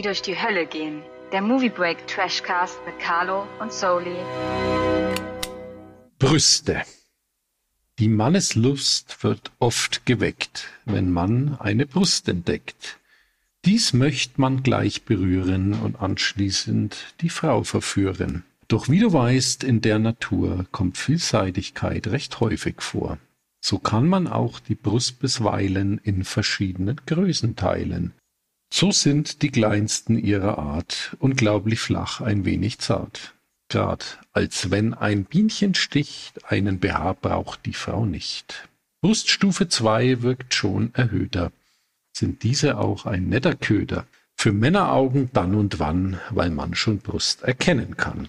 die durch die Hölle gehen. Der Movie Break Trashcast mit Carlo und Soli. Brüste. Die Manneslust wird oft geweckt, wenn man eine Brust entdeckt. Dies möcht man gleich berühren und anschließend die Frau verführen. Doch wie du weißt, in der Natur kommt Vielseitigkeit recht häufig vor. So kann man auch die Brust bisweilen in verschiedenen Größen teilen. So sind die kleinsten ihrer Art unglaublich flach, ein wenig zart. Grad als wenn ein Bienchen sticht, einen BH braucht die Frau nicht. Bruststufe 2 wirkt schon erhöhter. Sind diese auch ein netter Köder? Für Männeraugen dann und wann, weil man schon Brust erkennen kann.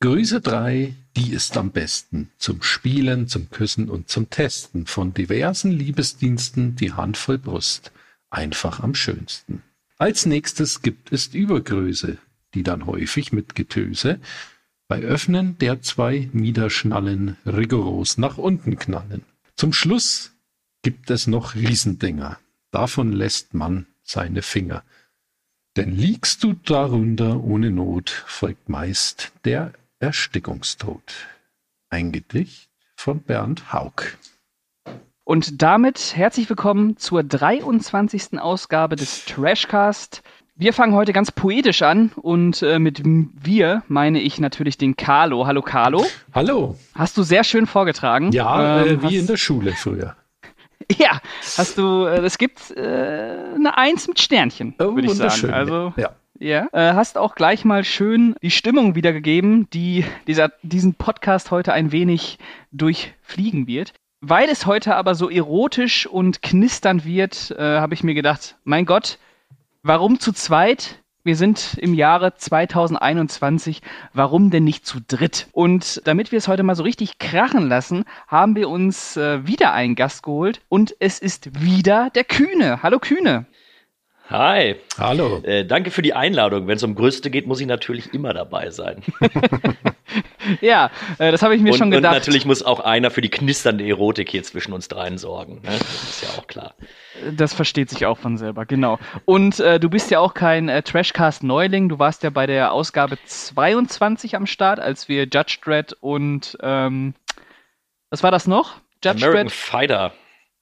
Größe 3, die ist am besten. Zum Spielen, zum Küssen und zum Testen. Von diversen Liebesdiensten die Handvoll Brust. Einfach am schönsten. Als nächstes gibt es Übergröße, die dann häufig mit Getöse bei Öffnen der zwei Miederschnallen rigoros nach unten knallen. Zum Schluss gibt es noch Riesendinger. Davon lässt man seine Finger. Denn liegst du darunter ohne Not, folgt meist der Erstickungstod. Ein Gedicht von Bernd Haug. Und damit herzlich willkommen zur 23. Ausgabe des Trashcast. Wir fangen heute ganz poetisch an und äh, mit wir meine ich natürlich den Carlo. Hallo Carlo. Hallo. Hast du sehr schön vorgetragen. Ja, ähm, äh, wie hast... in der Schule früher. Ja, hast du, äh, es gibt äh, eine Eins mit Sternchen, oh, würde ich sagen. Also, ja. Ja. Äh, hast auch gleich mal schön die Stimmung wiedergegeben, die dieser, diesen Podcast heute ein wenig durchfliegen wird. Weil es heute aber so erotisch und knisternd wird, äh, habe ich mir gedacht, mein Gott, warum zu zweit? Wir sind im Jahre 2021. Warum denn nicht zu dritt? Und damit wir es heute mal so richtig krachen lassen, haben wir uns äh, wieder einen Gast geholt. Und es ist wieder der Kühne. Hallo Kühne. Hi. Hallo. Äh, danke für die Einladung. Wenn es um Brüste geht, muss ich natürlich immer dabei sein. ja, äh, das habe ich mir und, schon gedacht. Und natürlich muss auch einer für die knisternde Erotik hier zwischen uns dreien sorgen. Ne? Das ist ja auch klar. Das versteht sich auch von selber, genau. Und äh, du bist ja auch kein äh, Trashcast-Neuling. Du warst ja bei der Ausgabe 22 am Start, als wir Judge Dredd und ähm, was war das noch? Judge American Dredd? Fighter.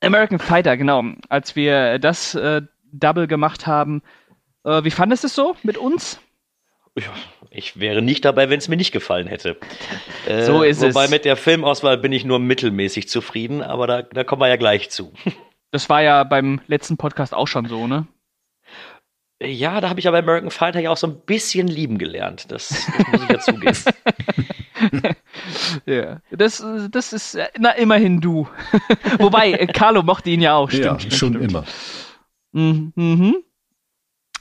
American Fighter, genau. Als wir das äh, Double gemacht haben. Äh, wie fandest du es so mit uns? Ich wäre nicht dabei, wenn es mir nicht gefallen hätte. Äh, so ist wobei es. Wobei mit der Filmauswahl bin ich nur mittelmäßig zufrieden, aber da, da kommen wir ja gleich zu. Das war ja beim letzten Podcast auch schon so, ne? Ja, da habe ich aber American Fighter ja auch so ein bisschen lieben gelernt. Das, das muss ich ja zugeben. ja, das, das ist, na, immerhin du. Wobei, Carlo mochte ihn ja auch, stimmt. Ja, schon stimmt. immer. Mhm.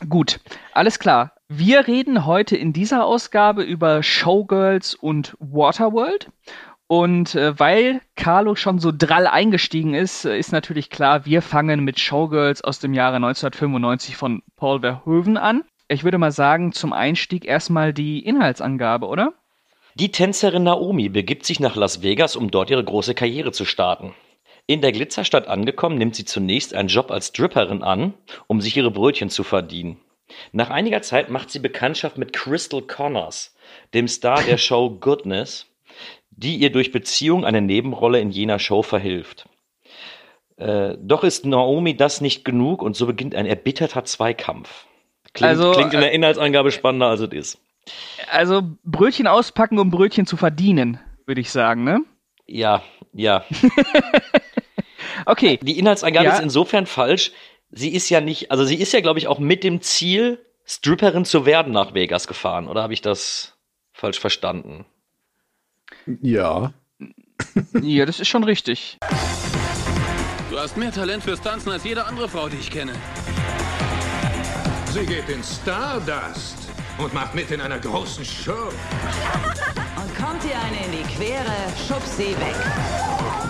Gut, alles klar. Wir reden heute in dieser Ausgabe über Showgirls und Waterworld. Und äh, weil Carlo schon so drall eingestiegen ist, äh, ist natürlich klar, wir fangen mit Showgirls aus dem Jahre 1995 von Paul Verhoeven an. Ich würde mal sagen, zum Einstieg erstmal die Inhaltsangabe, oder? Die Tänzerin Naomi begibt sich nach Las Vegas, um dort ihre große Karriere zu starten. In der Glitzerstadt angekommen, nimmt sie zunächst einen Job als Dripperin an, um sich ihre Brötchen zu verdienen. Nach einiger Zeit macht sie Bekanntschaft mit Crystal Connors, dem Star der Show Goodness, die ihr durch Beziehung eine Nebenrolle in jener Show verhilft. Äh, doch ist Naomi das nicht genug und so beginnt ein erbitterter Zweikampf. Klingt, also, klingt in der äh, Inhaltsangabe spannender, als es ist. Also Brötchen auspacken, um Brötchen zu verdienen, würde ich sagen, ne? Ja, ja. okay. Die Inhaltsangabe ja. ist insofern falsch. Sie ist ja nicht, also sie ist ja, glaube ich, auch mit dem Ziel, Stripperin zu werden nach Vegas gefahren. Oder habe ich das falsch verstanden? Ja. ja, das ist schon richtig. Du hast mehr Talent fürs Tanzen als jede andere Frau, die ich kenne. Sie geht in Stardust und macht mit in einer großen Show. Und kommt ihr eine in die Quere, schub sie weg.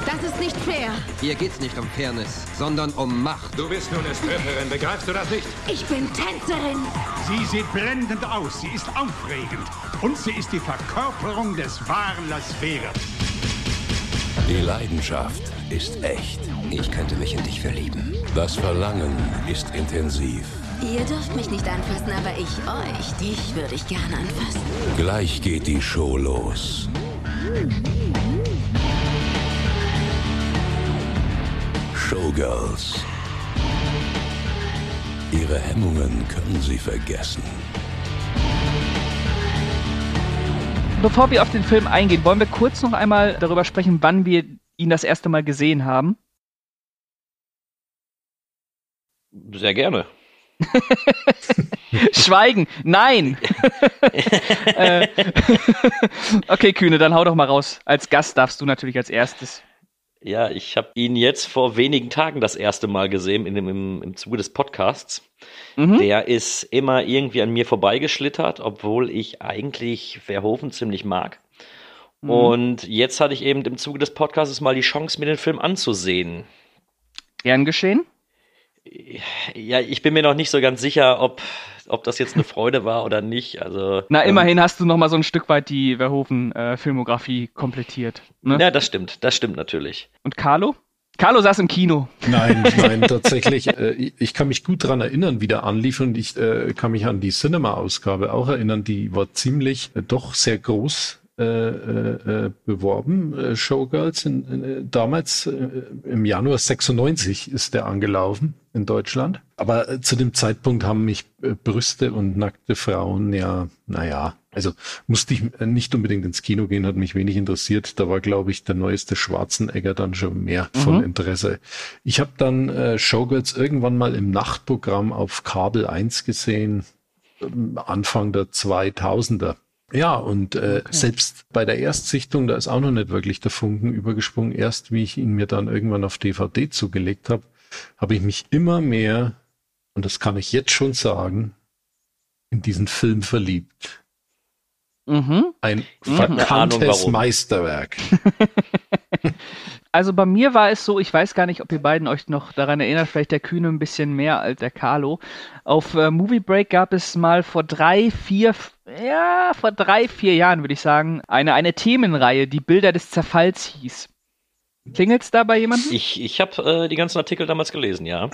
Das ist nicht fair. Hier geht's nicht um Fairness, sondern um Macht. Du bist nur eine Stripperin, begreifst du das nicht? Ich bin Tänzerin. Sie sieht blendend aus, sie ist aufregend. Und sie ist die Verkörperung des wahren Las Vegas. Die Leidenschaft ist echt. Ich könnte mich in dich verlieben. Das Verlangen ist intensiv. Ihr dürft mich nicht anfassen, aber ich euch, dich würde ich gerne anfassen. Gleich geht die Show los. Showgirls. Ihre Hemmungen können Sie vergessen. Bevor wir auf den Film eingehen, wollen wir kurz noch einmal darüber sprechen, wann wir ihn das erste Mal gesehen haben. Sehr gerne. Schweigen, nein. Äh, okay, Kühne, dann hau doch mal raus. Als Gast darfst du natürlich als erstes. Ja, ich habe ihn jetzt vor wenigen Tagen das erste Mal gesehen in dem, im, im Zuge des Podcasts. Mhm. Der ist immer irgendwie an mir vorbeigeschlittert, obwohl ich eigentlich Verhoeven ziemlich mag. Mhm. Und jetzt hatte ich eben im Zuge des Podcasts mal die Chance, mir den Film anzusehen. Gern geschehen? Ja, ich bin mir noch nicht so ganz sicher, ob, ob das jetzt eine Freude war oder nicht. Also, Na, ähm, immerhin hast du noch mal so ein Stück weit die Verhoeven-Filmografie äh, komplettiert. Ne? Ja, das stimmt, das stimmt natürlich. Und Carlo? Carlo saß im Kino. Nein, nein, tatsächlich. Äh, ich kann mich gut dran erinnern, wie der anlief und ich äh, kann mich an die Cinema-Ausgabe auch erinnern. Die war ziemlich äh, doch sehr groß äh, äh, beworben, äh, Showgirls. In, in, damals äh, im Januar 96 ist der angelaufen in Deutschland. Aber äh, zu dem Zeitpunkt haben mich äh, Brüste und nackte Frauen ja, naja, also musste ich nicht unbedingt ins Kino gehen, hat mich wenig interessiert. Da war, glaube ich, der neueste Schwarzenegger dann schon mehr mhm. von Interesse. Ich habe dann äh, Showgirls irgendwann mal im Nachtprogramm auf Kabel 1 gesehen, Anfang der 2000er. Ja, und äh, okay. selbst bei der Erstsichtung, da ist auch noch nicht wirklich der Funken übergesprungen. Erst wie ich ihn mir dann irgendwann auf DVD zugelegt habe, habe ich mich immer mehr, und das kann ich jetzt schon sagen, in diesen Film verliebt. Mhm. Ein verkanntes Meisterwerk. Also bei mir war es so, ich weiß gar nicht, ob ihr beiden euch noch daran erinnert, vielleicht der Kühne ein bisschen mehr als der Carlo. Auf äh, Movie Break gab es mal vor drei, vier, ja, vor drei, vier Jahren, würde ich sagen, eine, eine Themenreihe, die Bilder des Zerfalls hieß. Klingelt's da bei jemandem? Ich, ich habe äh, die ganzen Artikel damals gelesen, ja.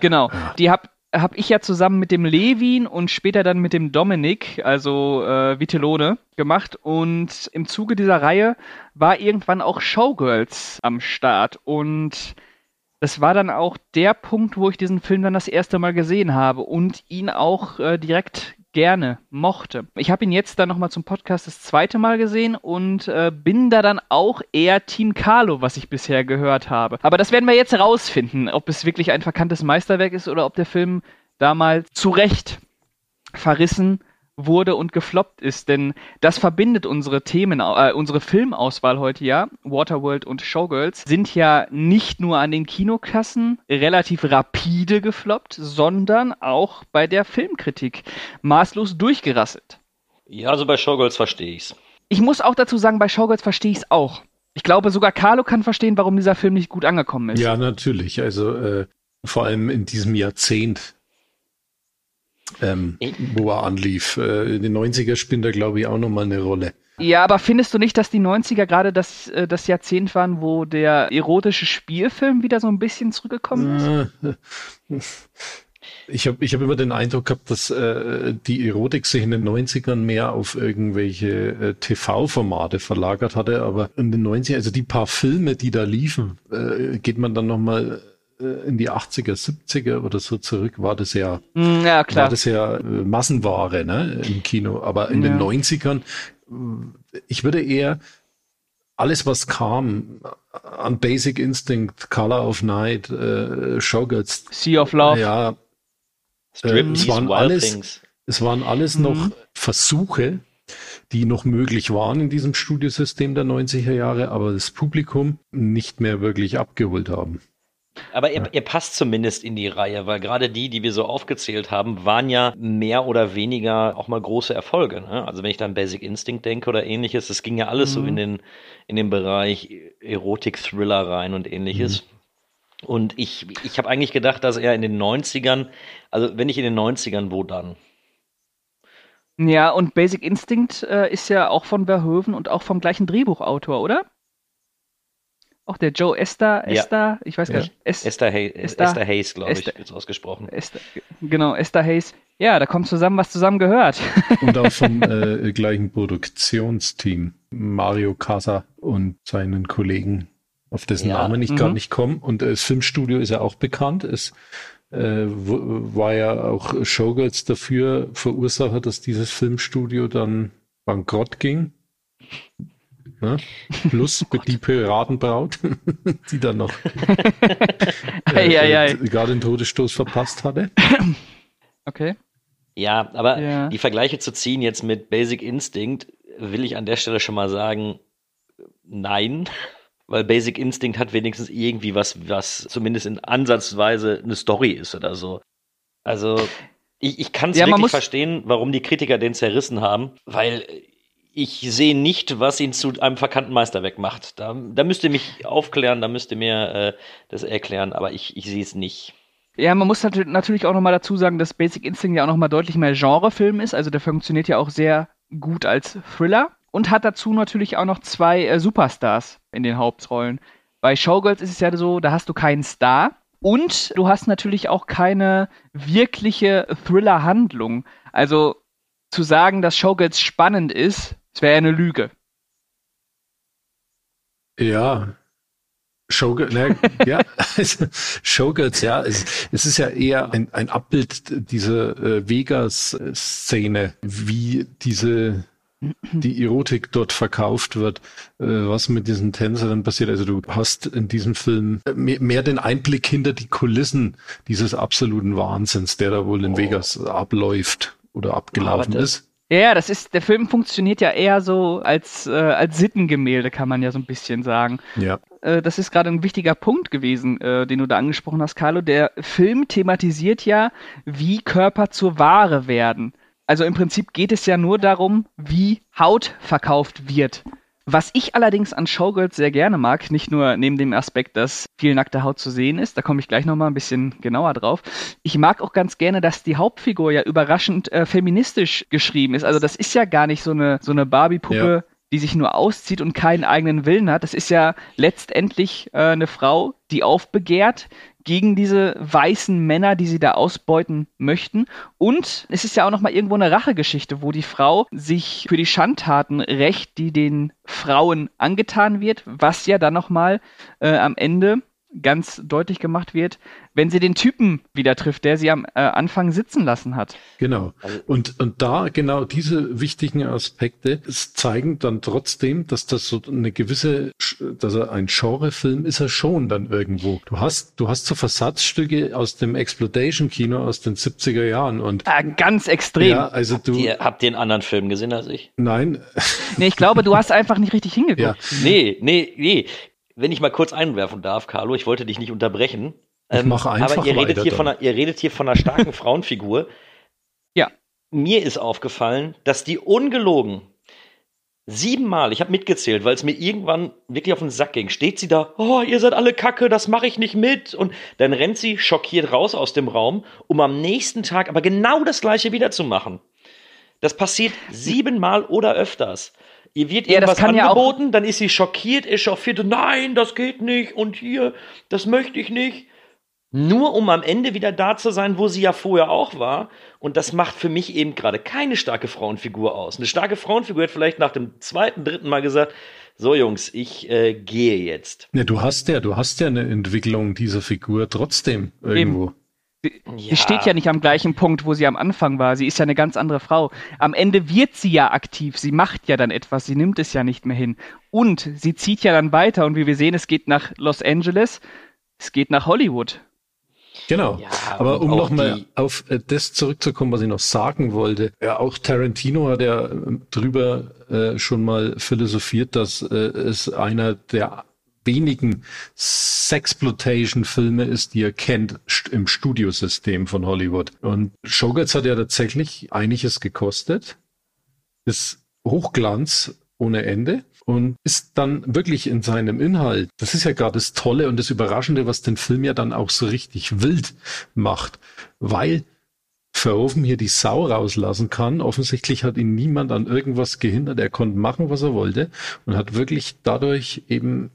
Genau. Die hab, habe ich ja zusammen mit dem Levin und später dann mit dem Dominik, also äh, Vitellone, gemacht. Und im Zuge dieser Reihe war irgendwann auch Showgirls am Start. Und das war dann auch der Punkt, wo ich diesen Film dann das erste Mal gesehen habe und ihn auch äh, direkt gerne mochte. Ich habe ihn jetzt dann nochmal zum Podcast das zweite Mal gesehen und äh, bin da dann auch eher Team Carlo, was ich bisher gehört habe. Aber das werden wir jetzt herausfinden, ob es wirklich ein verkanntes Meisterwerk ist oder ob der Film damals zu Recht verrissen wurde und gefloppt ist, denn das verbindet unsere Themen, äh, unsere Filmauswahl heute ja. Waterworld und Showgirls sind ja nicht nur an den Kinokassen relativ rapide gefloppt, sondern auch bei der Filmkritik maßlos durchgerasselt. Ja, also bei Showgirls verstehe ich's. Ich muss auch dazu sagen, bei Showgirls verstehe ich's auch. Ich glaube, sogar Carlo kann verstehen, warum dieser Film nicht gut angekommen ist. Ja, natürlich. Also äh, vor allem in diesem Jahrzehnt ähm, wo er anlief. Äh, in den 90er spielt er, glaube ich, auch nochmal eine Rolle. Ja, aber findest du nicht, dass die 90er gerade das, äh, das Jahrzehnt waren, wo der erotische Spielfilm wieder so ein bisschen zurückgekommen ist? Ich habe ich hab immer den Eindruck gehabt, dass äh, die Erotik sich in den 90ern mehr auf irgendwelche äh, TV-Formate verlagert hatte, aber in den 90ern, also die paar Filme, die da liefen, äh, geht man dann nochmal äh, in die 80er, 70er oder so zurück, war das ja, hm, ja klar. war das ja äh, Massenware ne, im Kino. Aber in ja. den 90ern, äh, ich würde eher alles, was kam, an Basic Instinct, Color of Night, äh, Showgirls. Sea of Love. Ja. Äh, es, waren alles, es waren alles mhm. noch Versuche, die noch möglich waren in diesem Studiosystem der 90er Jahre, aber das Publikum nicht mehr wirklich abgeholt haben. Aber ihr, ihr, passt zumindest in die Reihe, weil gerade die, die wir so aufgezählt haben, waren ja mehr oder weniger auch mal große Erfolge. Ne? Also wenn ich da an Basic Instinct denke oder ähnliches, das ging ja alles mhm. so in den, in den Bereich Erotik-Thriller rein und ähnliches. Mhm. Und ich, ich habe eigentlich gedacht, dass er in den 90ern, also wenn ich in den 90ern, wo dann? Ja, und Basic Instinct äh, ist ja auch von Verhoeven und auch vom gleichen Drehbuchautor, oder? Auch der Joe Esther, Esther, ja. ich weiß gar nicht. Es, Esther, Hay Esther, Esther Hayes, glaube ich, wird ausgesprochen. Esther, genau, Esther Hayes. Ja, da kommt zusammen, was zusammen gehört. Und auch vom äh, gleichen Produktionsteam. Mario Casa und seinen Kollegen, auf dessen ja. Namen ich mhm. gar nicht komme. Und äh, das Filmstudio ist ja auch bekannt. Es äh, war ja auch Showgirls dafür Verursacher, dass dieses Filmstudio dann bankrott ging. Ne? Plus die Piratenbraut, die dann noch äh, äh, gerade den Todesstoß verpasst hatte. Okay. Ja, aber ja. die Vergleiche zu ziehen jetzt mit Basic Instinct, will ich an der Stelle schon mal sagen, nein. Weil Basic Instinct hat wenigstens irgendwie was, was zumindest in Ansatzweise eine Story ist oder so. Also, ich, ich kann es ja, wirklich verstehen, warum die Kritiker den zerrissen haben, weil ich sehe nicht, was ihn zu einem verkannten Meisterwerk macht. Da, da müsst ihr mich aufklären, da müsst ihr mir äh, das erklären, aber ich, ich sehe es nicht. Ja, man muss natürlich auch nochmal dazu sagen, dass Basic Instinct ja auch nochmal deutlich mehr Genrefilm ist. Also der funktioniert ja auch sehr gut als Thriller und hat dazu natürlich auch noch zwei äh, Superstars in den Hauptrollen. Bei Showgirls ist es ja so, da hast du keinen Star und du hast natürlich auch keine wirkliche Thriller-Handlung. Also zu sagen, dass Showgirls spannend ist, wäre eine Lüge. Ja. Showgirls, ne, ja, Showgirls, ja, es, es, ist ja eher ein, ein Abbild dieser äh, Vegas-Szene, wie diese die Erotik dort verkauft wird, äh, was mit diesen Tänzern passiert. Also du hast in diesem Film mehr, mehr, den Einblick hinter die Kulissen dieses absoluten Wahnsinns, der da wohl in oh. Vegas abläuft oder abgelaufen ist. Ja, das ist, der Film funktioniert ja eher so als, äh, als Sittengemälde, kann man ja so ein bisschen sagen. Ja. Äh, das ist gerade ein wichtiger Punkt gewesen, äh, den du da angesprochen hast, Carlo. Der Film thematisiert ja, wie Körper zur Ware werden. Also im Prinzip geht es ja nur darum, wie Haut verkauft wird. Was ich allerdings an Showgirls sehr gerne mag, nicht nur neben dem Aspekt, dass viel nackte Haut zu sehen ist, da komme ich gleich nochmal ein bisschen genauer drauf. Ich mag auch ganz gerne, dass die Hauptfigur ja überraschend äh, feministisch geschrieben ist. Also das ist ja gar nicht so eine, so eine Barbie-Puppe, ja. die sich nur auszieht und keinen eigenen Willen hat. Das ist ja letztendlich äh, eine Frau, die aufbegehrt, gegen diese weißen Männer, die sie da ausbeuten möchten. Und es ist ja auch nochmal irgendwo eine Rachegeschichte, wo die Frau sich für die Schandtaten rächt, die den Frauen angetan wird, was ja dann nochmal äh, am Ende ganz deutlich gemacht wird, wenn sie den Typen wieder trifft, der sie am äh, Anfang sitzen lassen hat. Genau. Also und, und da genau diese wichtigen Aspekte zeigen dann trotzdem, dass das so eine gewisse, dass er ein Genrefilm ist er schon dann irgendwo. Du hast, du hast so Versatzstücke aus dem Exploitation-Kino aus den 70er Jahren und. Ja, ganz extrem. Ja, also habt du. Ihr, habt ihr einen anderen Film gesehen als ich? Nein. Nee, ich glaube, du hast einfach nicht richtig hingeguckt. Ja. Nee, nee, nee wenn ich mal kurz einwerfen darf, Carlo, ich wollte dich nicht unterbrechen. Ich ähm, mache einfach aber ihr redet, hier von einer, ihr redet hier von einer starken Frauenfigur. Ja. Mir ist aufgefallen, dass die ungelogen siebenmal, ich habe mitgezählt, weil es mir irgendwann wirklich auf den Sack ging, steht sie da, oh, ihr seid alle Kacke, das mache ich nicht mit. Und dann rennt sie schockiert raus aus dem Raum, um am nächsten Tag aber genau das gleiche wieder zu machen. Das passiert siebenmal oder öfters. Ihr wird ja, irgendwas angeboten, ja dann ist sie schockiert, echauffiert, nein, das geht nicht und hier, das möchte ich nicht. Nur um am Ende wieder da zu sein, wo sie ja vorher auch war. Und das macht für mich eben gerade keine starke Frauenfigur aus. Eine starke Frauenfigur hat vielleicht nach dem zweiten, dritten Mal gesagt, so Jungs, ich äh, gehe jetzt. Ja, du hast ja, du hast ja eine Entwicklung dieser Figur trotzdem irgendwo. Eben. Sie, ja. sie, steht ja nicht am gleichen Punkt, wo sie am Anfang war. Sie ist ja eine ganz andere Frau. Am Ende wird sie ja aktiv. Sie macht ja dann etwas. Sie nimmt es ja nicht mehr hin. Und sie zieht ja dann weiter. Und wie wir sehen, es geht nach Los Angeles. Es geht nach Hollywood. Genau. Ja, aber um nochmal auf äh, das zurückzukommen, was ich noch sagen wollte. Ja, auch Tarantino hat ja äh, drüber äh, schon mal philosophiert, dass äh, es einer der wenigen Sexploitation-Filme ist, die er kennt im Studiosystem von Hollywood. Und Showgirls hat ja tatsächlich einiges gekostet. Ist Hochglanz ohne Ende und ist dann wirklich in seinem Inhalt. Das ist ja gerade das Tolle und das Überraschende, was den Film ja dann auch so richtig wild macht, weil Verhoeven hier die Sau rauslassen kann. Offensichtlich hat ihn niemand an irgendwas gehindert. Er konnte machen, was er wollte und hat wirklich dadurch eben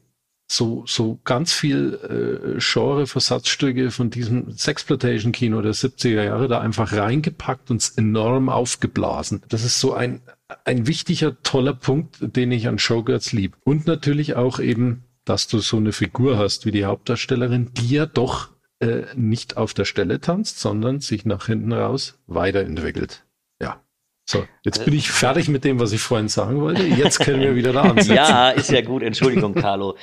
so, so ganz viel äh, Genre-Versatzstücke von diesem Sexploitation-Kino der 70er Jahre da einfach reingepackt und enorm aufgeblasen. Das ist so ein, ein wichtiger, toller Punkt, den ich an Showgirls lieb. Und natürlich auch eben, dass du so eine Figur hast wie die Hauptdarstellerin, die ja doch äh, nicht auf der Stelle tanzt, sondern sich nach hinten raus weiterentwickelt. So, jetzt äh, bin ich fertig mit dem, was ich vorhin sagen wollte. Jetzt können wir wieder da ansetzen. Ja, ist ja gut. Entschuldigung, Carlo.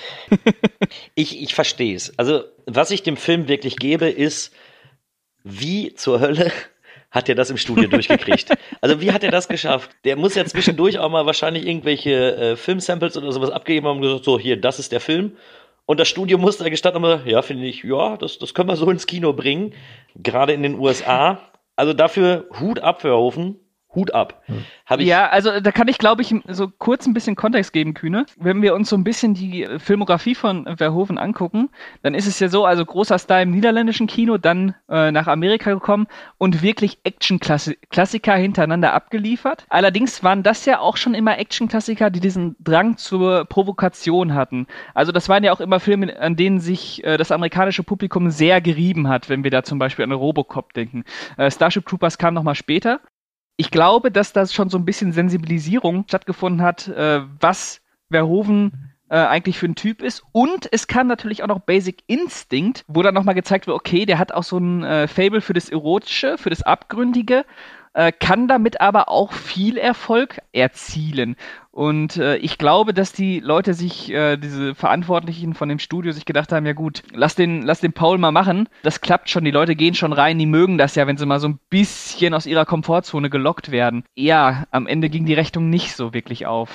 Ich, ich verstehe es. Also, was ich dem Film wirklich gebe, ist, wie zur Hölle hat er das im Studio durchgekriegt? Also, wie hat er das geschafft? Der muss ja zwischendurch auch mal wahrscheinlich irgendwelche äh, Filmsamples oder sowas abgegeben haben und gesagt, so, hier, das ist der Film. Und das Studio musste gestanden haben, ja, finde ich, ja, das, das können wir so ins Kino bringen. Gerade in den USA. Also dafür Hut ab, Verhofen. Hut ab. Hm. ja, also da kann ich, glaube ich, so kurz ein bisschen Kontext geben, Kühne. Wenn wir uns so ein bisschen die Filmografie von Verhoeven angucken, dann ist es ja so, also großer Star im niederländischen Kino, dann äh, nach Amerika gekommen und wirklich Action-Klassiker hintereinander abgeliefert. Allerdings waren das ja auch schon immer Action-Klassiker, die diesen Drang zur Provokation hatten. Also das waren ja auch immer Filme, an denen sich äh, das amerikanische Publikum sehr gerieben hat, wenn wir da zum Beispiel an Robocop denken. Äh, Starship Troopers kam nochmal später ich glaube, dass da schon so ein bisschen Sensibilisierung stattgefunden hat, äh, was Verhoeven äh, eigentlich für ein Typ ist. Und es kam natürlich auch noch Basic Instinct, wo dann nochmal gezeigt wird, okay, der hat auch so ein äh, Fable für das Erotische, für das Abgründige äh, kann damit aber auch viel Erfolg erzielen. Und äh, ich glaube, dass die Leute sich, äh, diese Verantwortlichen von dem Studio, sich gedacht haben, ja gut, lass den, lass den Paul mal machen. Das klappt schon, die Leute gehen schon rein, die mögen das ja, wenn sie mal so ein bisschen aus ihrer Komfortzone gelockt werden. Ja, am Ende ging die Rechnung nicht so wirklich auf.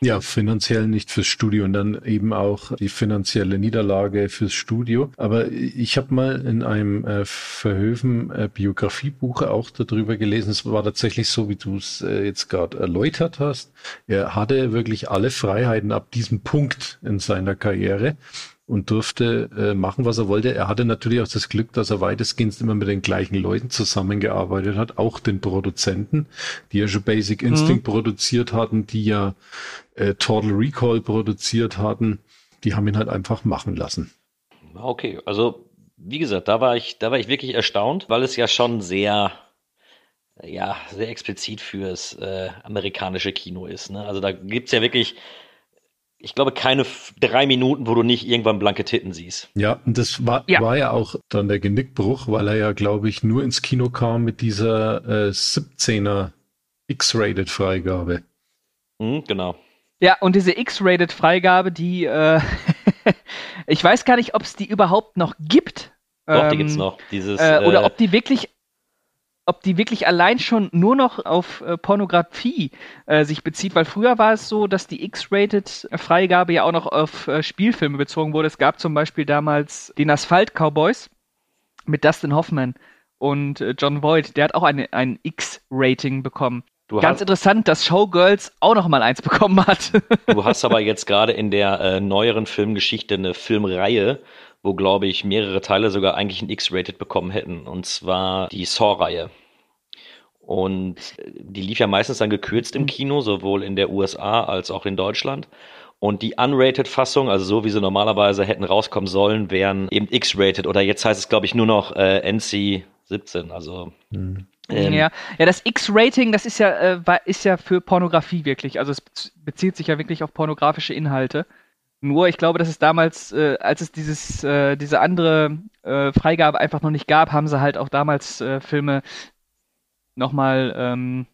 Ja, finanziell nicht fürs Studio und dann eben auch die finanzielle Niederlage fürs Studio. Aber ich habe mal in einem äh, Verhöfen äh, Biografiebuch auch darüber gelesen. Es war tatsächlich so, wie du es äh, jetzt gerade erläutert hast. Er hatte wirklich alle Freiheiten ab diesem Punkt in seiner Karriere und durfte äh, machen, was er wollte. Er hatte natürlich auch das Glück, dass er weitestgehend immer mit den gleichen Leuten zusammengearbeitet hat, auch den Produzenten, die ja schon Basic mhm. Instinct mhm. produziert hatten, die ja äh, Total Recall produziert hatten. Die haben ihn halt einfach machen lassen. Okay, also wie gesagt, da war ich, da war ich wirklich erstaunt, weil es ja schon sehr ja, sehr explizit fürs äh, amerikanische Kino ist. Ne? Also da gibt's ja wirklich ich glaube, keine drei Minuten, wo du nicht irgendwann blanke Titten siehst. Ja, und das war ja, war ja auch dann der Genickbruch, weil er ja, glaube ich, nur ins Kino kam mit dieser äh, 17er X-Rated-Freigabe. Mhm, genau. Ja, und diese X-Rated-Freigabe, die, äh, ich weiß gar nicht, ob es die überhaupt noch gibt. Doch, ähm, die gibt's noch. Dieses, äh, oder ob die wirklich ob die wirklich allein schon nur noch auf äh, Pornografie äh, sich bezieht, weil früher war es so, dass die X-Rated-Freigabe ja auch noch auf äh, Spielfilme bezogen wurde. Es gab zum Beispiel damals den Asphalt Cowboys mit Dustin Hoffman und äh, John Voight, der hat auch eine, ein X-Rating bekommen. Du Ganz interessant, dass Showgirls auch noch mal eins bekommen hat. du hast aber jetzt gerade in der äh, neueren Filmgeschichte eine Filmreihe, wo, glaube ich, mehrere Teile sogar eigentlich ein X-Rated bekommen hätten. Und zwar die Saw-Reihe. Und äh, die lief ja meistens dann gekürzt im mhm. Kino, sowohl in der USA als auch in Deutschland. Und die Unrated-Fassung, also so wie sie normalerweise hätten rauskommen sollen, wären eben X-Rated. Oder jetzt heißt es, glaube ich, nur noch äh, NC-17. Also. Mhm. Ähm, ja. ja, das X-Rating, das ist ja, äh, ist ja für Pornografie wirklich. Also es bezieht sich ja wirklich auf pornografische Inhalte. Nur, ich glaube, dass es damals, äh, als es dieses, äh, diese andere äh, Freigabe einfach noch nicht gab, haben sie halt auch damals äh, Filme nochmal ähm,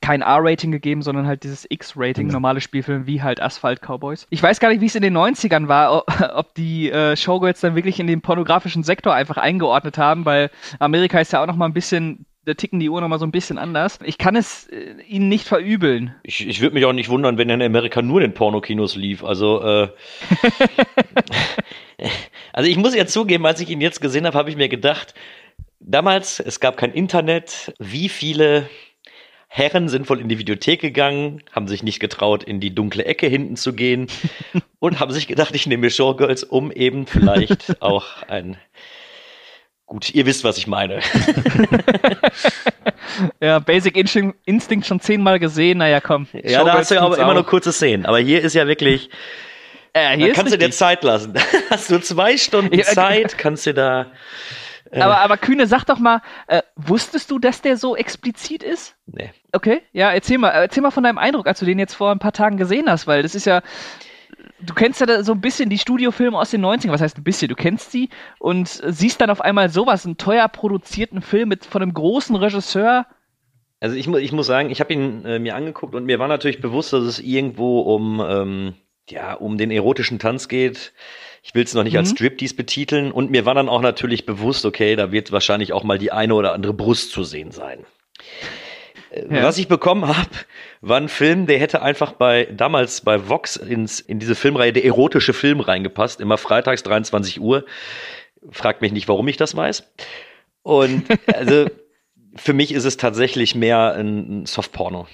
kein R-Rating gegeben, sondern halt dieses X-Rating, ja. normale Spielfilme wie halt Asphalt Cowboys. Ich weiß gar nicht, wie es in den 90ern war, ob die äh, Showgirls dann wirklich in den pornografischen Sektor einfach eingeordnet haben, weil Amerika ist ja auch nochmal ein bisschen da ticken die Uhr nochmal so ein bisschen anders. Ich kann es äh, ihnen nicht verübeln. Ich, ich würde mich auch nicht wundern, wenn in Amerika nur in Pornokinos lief. Also, äh, also ich muss ja zugeben, als ich ihn jetzt gesehen habe, habe ich mir gedacht, damals, es gab kein Internet, wie viele Herren sind wohl in die Videothek gegangen, haben sich nicht getraut, in die dunkle Ecke hinten zu gehen und haben sich gedacht, ich nehme Showgirls, um eben vielleicht auch ein Gut, ihr wisst, was ich meine. ja, Basic Instinct schon zehnmal gesehen, naja, komm. Ja, da hast du aber immer nur kurze Szenen. Aber hier ist ja wirklich, Äh, hier kannst du dir Zeit lassen. Hast du zwei Stunden ja, Zeit, kannst du da. Äh, aber, aber Kühne, sag doch mal, äh, wusstest du, dass der so explizit ist? Nee. Okay, ja, erzähl mal, erzähl mal von deinem Eindruck, als du den jetzt vor ein paar Tagen gesehen hast, weil das ist ja, du kennst ja so ein bisschen die Studiofilme aus den 90ern, was heißt ein bisschen, du kennst sie und siehst dann auf einmal sowas, einen teuer produzierten Film mit von einem großen Regisseur. Also ich, ich muss sagen, ich habe ihn äh, mir angeguckt und mir war natürlich bewusst, dass es irgendwo um, ähm, ja, um den erotischen Tanz geht. Ich will es noch nicht mhm. als Striptease betiteln und mir war dann auch natürlich bewusst, okay, da wird wahrscheinlich auch mal die eine oder andere Brust zu sehen sein. Ja. Was ich bekommen habe, war ein Film, der hätte einfach bei damals bei Vox ins, in diese Filmreihe der erotische Film reingepasst, immer freitags 23 Uhr. Fragt mich nicht, warum ich das weiß. Und also für mich ist es tatsächlich mehr ein Softporno.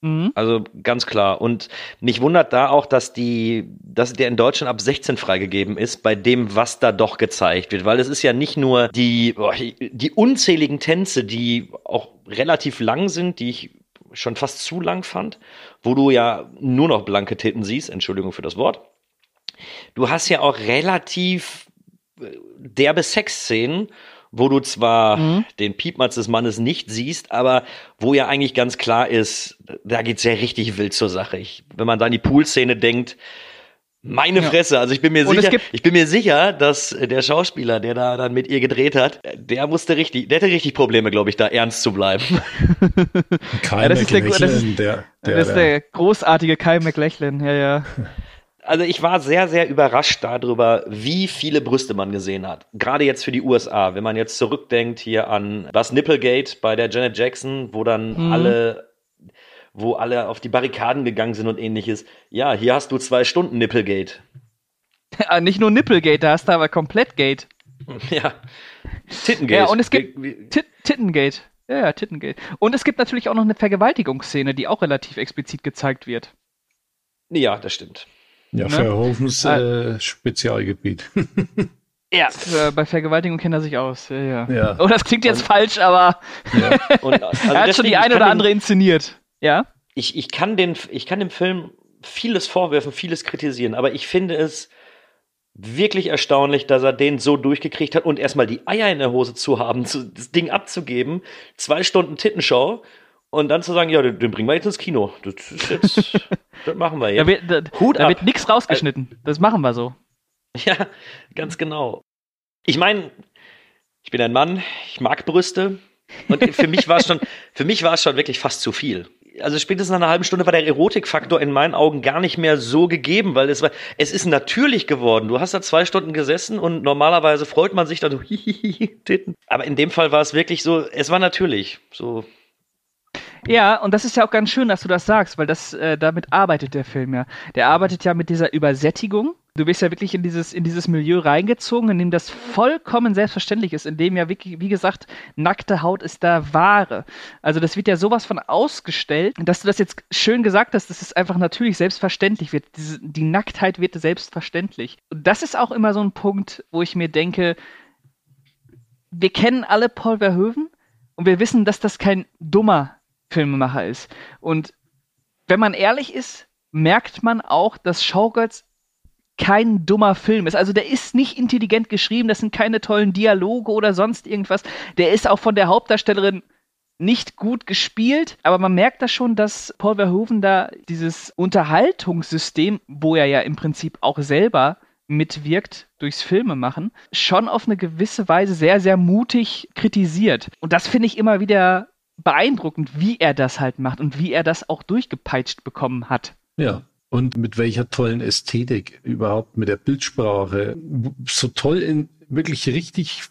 Mhm. Also ganz klar. Und mich wundert da auch, dass die, dass der in Deutschland ab 16 freigegeben ist, bei dem, was da doch gezeigt wird. Weil es ist ja nicht nur die, die unzähligen Tänze, die auch relativ lang sind, die ich schon fast zu lang fand, wo du ja nur noch blanke Titten siehst, Entschuldigung für das Wort. Du hast ja auch relativ äh, derbe Sexszenen wo du zwar mhm. den Piepmatz des Mannes nicht siehst, aber wo ja eigentlich ganz klar ist, da geht's ja richtig wild zur Sache. Ich, wenn man da an die Poolszene denkt, meine ja. Fresse, also ich bin mir Und sicher, ich bin mir sicher, dass der Schauspieler, der da dann mit ihr gedreht hat, der musste richtig, der hatte richtig Probleme, glaube ich, da ernst zu bleiben. Kyle ja, das, ist der, das, ist, der, der, das ist der großartige Kyle McLachlan, ja, ja. Also ich war sehr, sehr überrascht darüber, wie viele Brüste man gesehen hat. Gerade jetzt für die USA. Wenn man jetzt zurückdenkt hier an was Nipplegate bei der Janet Jackson, wo dann mhm. alle, wo alle auf die Barrikaden gegangen sind und ähnliches. Ja, hier hast du zwei Stunden Nipplegate. Ja, nicht nur Nipplegate, da hast du aber komplett Gate. Ja. Tittengate. Ja, und es gibt Tittengate. Ja, ja, Tittengate. Und es gibt natürlich auch noch eine Vergewaltigungsszene, die auch relativ explizit gezeigt wird. Ja, das stimmt. Ja, ne? Verhofens äh, Spezialgebiet. Ja, bei Vergewaltigung kennt er sich aus. Ja, ja. ja. Oh, das klingt jetzt und, falsch, aber ja. und, also er hat schon die eine oder andere inszeniert. Ja? Ich, ich, kann den, ich kann dem Film vieles vorwerfen, vieles kritisieren, aber ich finde es wirklich erstaunlich, dass er den so durchgekriegt hat und erstmal die Eier in der Hose zu haben, zu, das Ding abzugeben, zwei Stunden Tittenshow und dann zu sagen, ja, den, den bringen wir jetzt ins Kino. Das ist jetzt, das machen wir jetzt. Da wird, da, Hut da wird nichts rausgeschnitten. Das machen wir so. Ja, ganz genau. Ich meine, ich bin ein Mann, ich mag Brüste. Und für mich war es schon, für mich war es schon wirklich fast zu viel. Also spätestens nach einer halben Stunde war der Erotikfaktor in meinen Augen gar nicht mehr so gegeben, weil es war, es ist natürlich geworden. Du hast da zwei Stunden gesessen und normalerweise freut man sich dann so, hihihi, Titten. Aber in dem Fall war es wirklich so, es war natürlich so, ja, und das ist ja auch ganz schön, dass du das sagst, weil das äh, damit arbeitet der Film ja. Der arbeitet ja mit dieser Übersättigung. Du wirst ja wirklich in dieses, in dieses Milieu reingezogen, in dem das vollkommen selbstverständlich ist, in dem ja wirklich, wie gesagt, nackte Haut ist da Ware. Also das wird ja sowas von ausgestellt, dass du das jetzt schön gesagt hast, dass es einfach natürlich selbstverständlich wird. Diese, die Nacktheit wird selbstverständlich. Und das ist auch immer so ein Punkt, wo ich mir denke, wir kennen alle Paul Verhoeven und wir wissen, dass das kein dummer Filmemacher ist. Und wenn man ehrlich ist, merkt man auch, dass Showgirls kein dummer Film ist. Also der ist nicht intelligent geschrieben, das sind keine tollen Dialoge oder sonst irgendwas. Der ist auch von der Hauptdarstellerin nicht gut gespielt, aber man merkt da schon, dass Paul Verhoeven da dieses Unterhaltungssystem, wo er ja im Prinzip auch selber mitwirkt durchs Filme machen, schon auf eine gewisse Weise sehr, sehr mutig kritisiert. Und das finde ich immer wieder beeindruckend, wie er das halt macht und wie er das auch durchgepeitscht bekommen hat. Ja. Und mit welcher tollen Ästhetik überhaupt, mit der Bildsprache. So toll in, wirklich richtig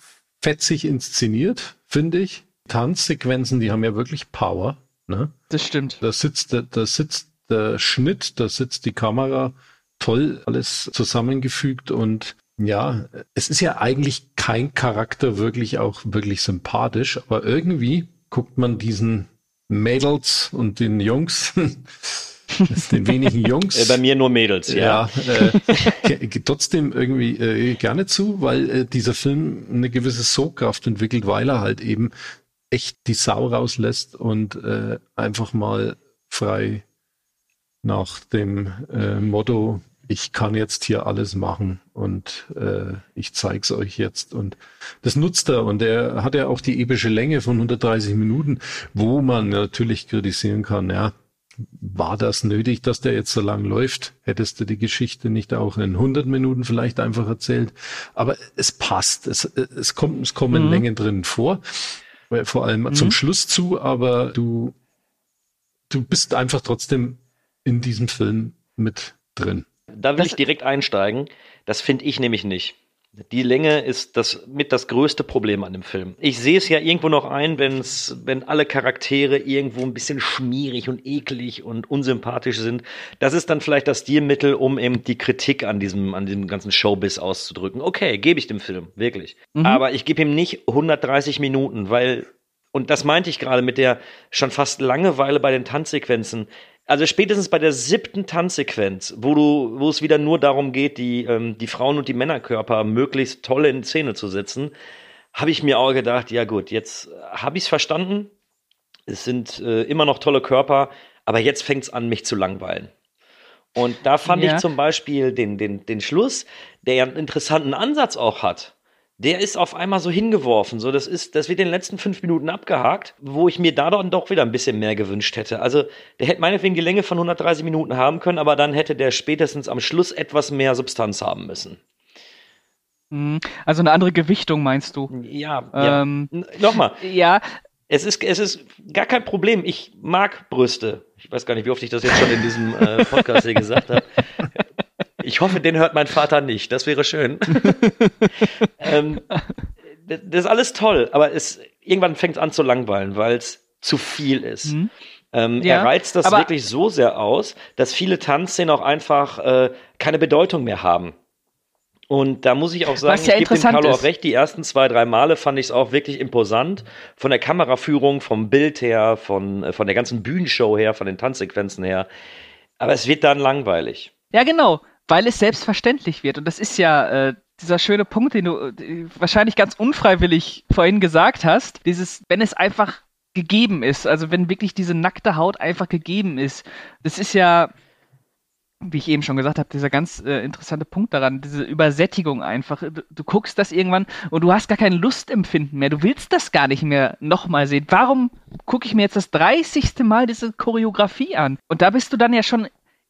fetzig inszeniert, finde ich. Tanzsequenzen, die haben ja wirklich Power. Ne? Das stimmt. Da sitzt, der, da sitzt der Schnitt, da sitzt die Kamera, toll alles zusammengefügt und ja, es ist ja eigentlich kein Charakter wirklich auch wirklich sympathisch, aber irgendwie guckt man diesen Mädels und den Jungs, den wenigen Jungs. Äh, bei mir nur Mädels, ja. ja äh, trotzdem irgendwie äh, gerne zu, weil äh, dieser Film eine gewisse Sogkraft entwickelt, weil er halt eben echt die Sau rauslässt und äh, einfach mal frei nach dem äh, Motto ich kann jetzt hier alles machen und äh, ich zeig's euch jetzt. Und das nutzt er. Und er hat ja auch die epische Länge von 130 Minuten, wo man natürlich kritisieren kann, ja, war das nötig, dass der jetzt so lang läuft? Hättest du die Geschichte nicht auch in 100 Minuten vielleicht einfach erzählt? Aber es passt. Es, es, kommt, es kommen mhm. Längen drin vor. Vor allem mhm. zum Schluss zu, aber du, du bist einfach trotzdem in diesem Film mit drin. Da will das, ich direkt einsteigen. Das finde ich nämlich nicht. Die Länge ist das mit das größte Problem an dem Film. Ich sehe es ja irgendwo noch ein, wenn's, wenn alle Charaktere irgendwo ein bisschen schmierig und eklig und unsympathisch sind. Das ist dann vielleicht das Stilmittel, um eben die Kritik an diesem, an diesem ganzen Showbiz auszudrücken. Okay, gebe ich dem Film, wirklich. Mhm. Aber ich gebe ihm nicht 130 Minuten, weil, und das meinte ich gerade mit der schon fast Langeweile bei den Tanzsequenzen also spätestens bei der siebten Tanzsequenz, wo du, wo es wieder nur darum geht, die, ähm, die Frauen- und die Männerkörper möglichst toll in Szene zu setzen, habe ich mir auch gedacht, ja gut, jetzt habe ich es verstanden. Es sind äh, immer noch tolle Körper, aber jetzt fängt es an, mich zu langweilen. Und da fand ja. ich zum Beispiel den, den, den Schluss, der ja einen interessanten Ansatz auch hat der ist auf einmal so hingeworfen. So, das ist, das wird in den letzten fünf Minuten abgehakt, wo ich mir da dann doch wieder ein bisschen mehr gewünscht hätte. Also, der hätte meinetwegen die Länge von 130 Minuten haben können, aber dann hätte der spätestens am Schluss etwas mehr Substanz haben müssen. Mhm. Also eine andere Gewichtung meinst du? Ja, ähm, ja. Nochmal. Ja. Es ist, es ist gar kein Problem. Ich mag Brüste. Ich weiß gar nicht, wie oft ich das jetzt schon in diesem äh, Podcast hier gesagt habe. Ich hoffe, den hört mein Vater nicht. Das wäre schön. ähm, das ist alles toll, aber es, irgendwann fängt es an zu langweilen, weil es zu viel ist. Mhm. Ähm, ja, er reizt das wirklich so sehr aus, dass viele Tanzszenen auch einfach äh, keine Bedeutung mehr haben. Und da muss ich auch sagen, ja ich gebe dem Carlo auch recht, die ersten zwei, drei Male fand ich es auch wirklich imposant. Von der Kameraführung, vom Bild her, von, äh, von der ganzen Bühnenshow her, von den Tanzsequenzen her. Aber es wird dann langweilig. Ja, genau weil es selbstverständlich wird. Und das ist ja äh, dieser schöne Punkt, den du äh, wahrscheinlich ganz unfreiwillig vorhin gesagt hast. Dieses, wenn es einfach gegeben ist, also wenn wirklich diese nackte Haut einfach gegeben ist. Das ist ja, wie ich eben schon gesagt habe, dieser ganz äh, interessante Punkt daran, diese Übersättigung einfach. Du, du, guckst das irgendwann und du hast gar kein Lustempfinden mehr. Du willst das gar nicht mehr nochmal sehen. Warum gucke ich mir jetzt das 30. Mal diese Choreografie an? Und da bist du dann ja schon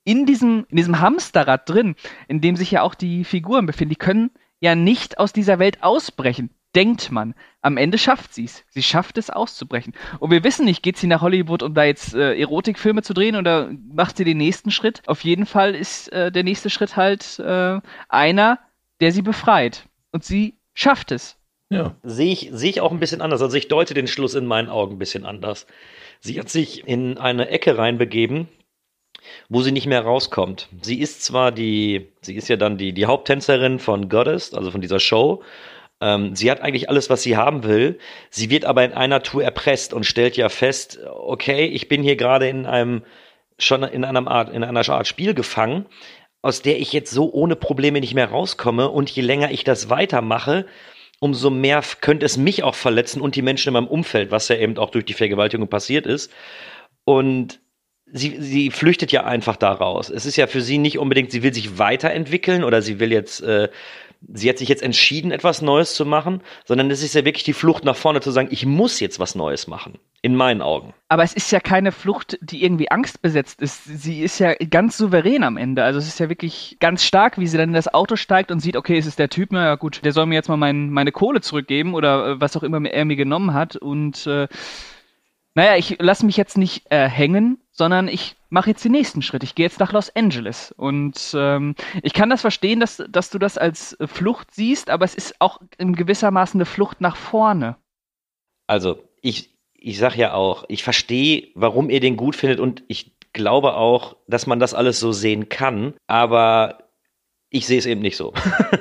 in diesem, in diesem Hamsterrad drin, in dem sich ja auch die Figuren befinden, die können ja nicht aus dieser Welt ausbrechen. Denkt man. Am Ende schafft sie es. Sie schafft es auszubrechen. Und wir wissen nicht, geht sie nach Hollywood, um da jetzt äh, Erotikfilme zu drehen oder macht sie den nächsten Schritt? Auf jeden Fall ist äh, der nächste Schritt halt äh, einer, der sie befreit. Und sie schafft es. Ja. Sehe ich, sehe ich auch ein bisschen anders. Also ich deute den Schluss in meinen Augen ein bisschen anders. Sie hat sich in eine Ecke reinbegeben, wo sie nicht mehr rauskommt. Sie ist zwar die, sie ist ja dann die, die Haupttänzerin von Goddess, also von dieser Show. Ähm, sie hat eigentlich alles, was sie haben will. Sie wird aber in einer Tour erpresst und stellt ja fest, okay, ich bin hier gerade in einem, schon in einer Art, in einer Art Spiel gefangen, aus der ich jetzt so ohne Probleme nicht mehr rauskomme. Und je länger ich das weitermache, umso mehr könnte es mich auch verletzen und die Menschen in meinem Umfeld, was ja eben auch durch die Vergewaltigung passiert ist. Und sie, sie flüchtet ja einfach daraus. Es ist ja für sie nicht unbedingt, sie will sich weiterentwickeln oder sie will jetzt, äh, sie hat sich jetzt entschieden, etwas Neues zu machen, sondern es ist ja wirklich die Flucht nach vorne zu sagen, ich muss jetzt was Neues machen. In meinen Augen. Aber es ist ja keine Flucht, die irgendwie angstbesetzt ist. Sie ist ja ganz souverän am Ende. Also es ist ja wirklich ganz stark, wie sie dann in das Auto steigt und sieht, okay, es ist der Typ, na gut, der soll mir jetzt mal mein, meine Kohle zurückgeben oder äh, was auch immer er mir genommen hat. Und äh, naja, ich lasse mich jetzt nicht äh, hängen, sondern ich mache jetzt den nächsten Schritt. Ich gehe jetzt nach Los Angeles. Und ähm, ich kann das verstehen, dass, dass du das als Flucht siehst, aber es ist auch in gewissermaßen eine Flucht nach vorne. Also, ich, ich sag ja auch, ich verstehe, warum ihr den gut findet und ich glaube auch, dass man das alles so sehen kann, aber ich sehe es eben nicht so.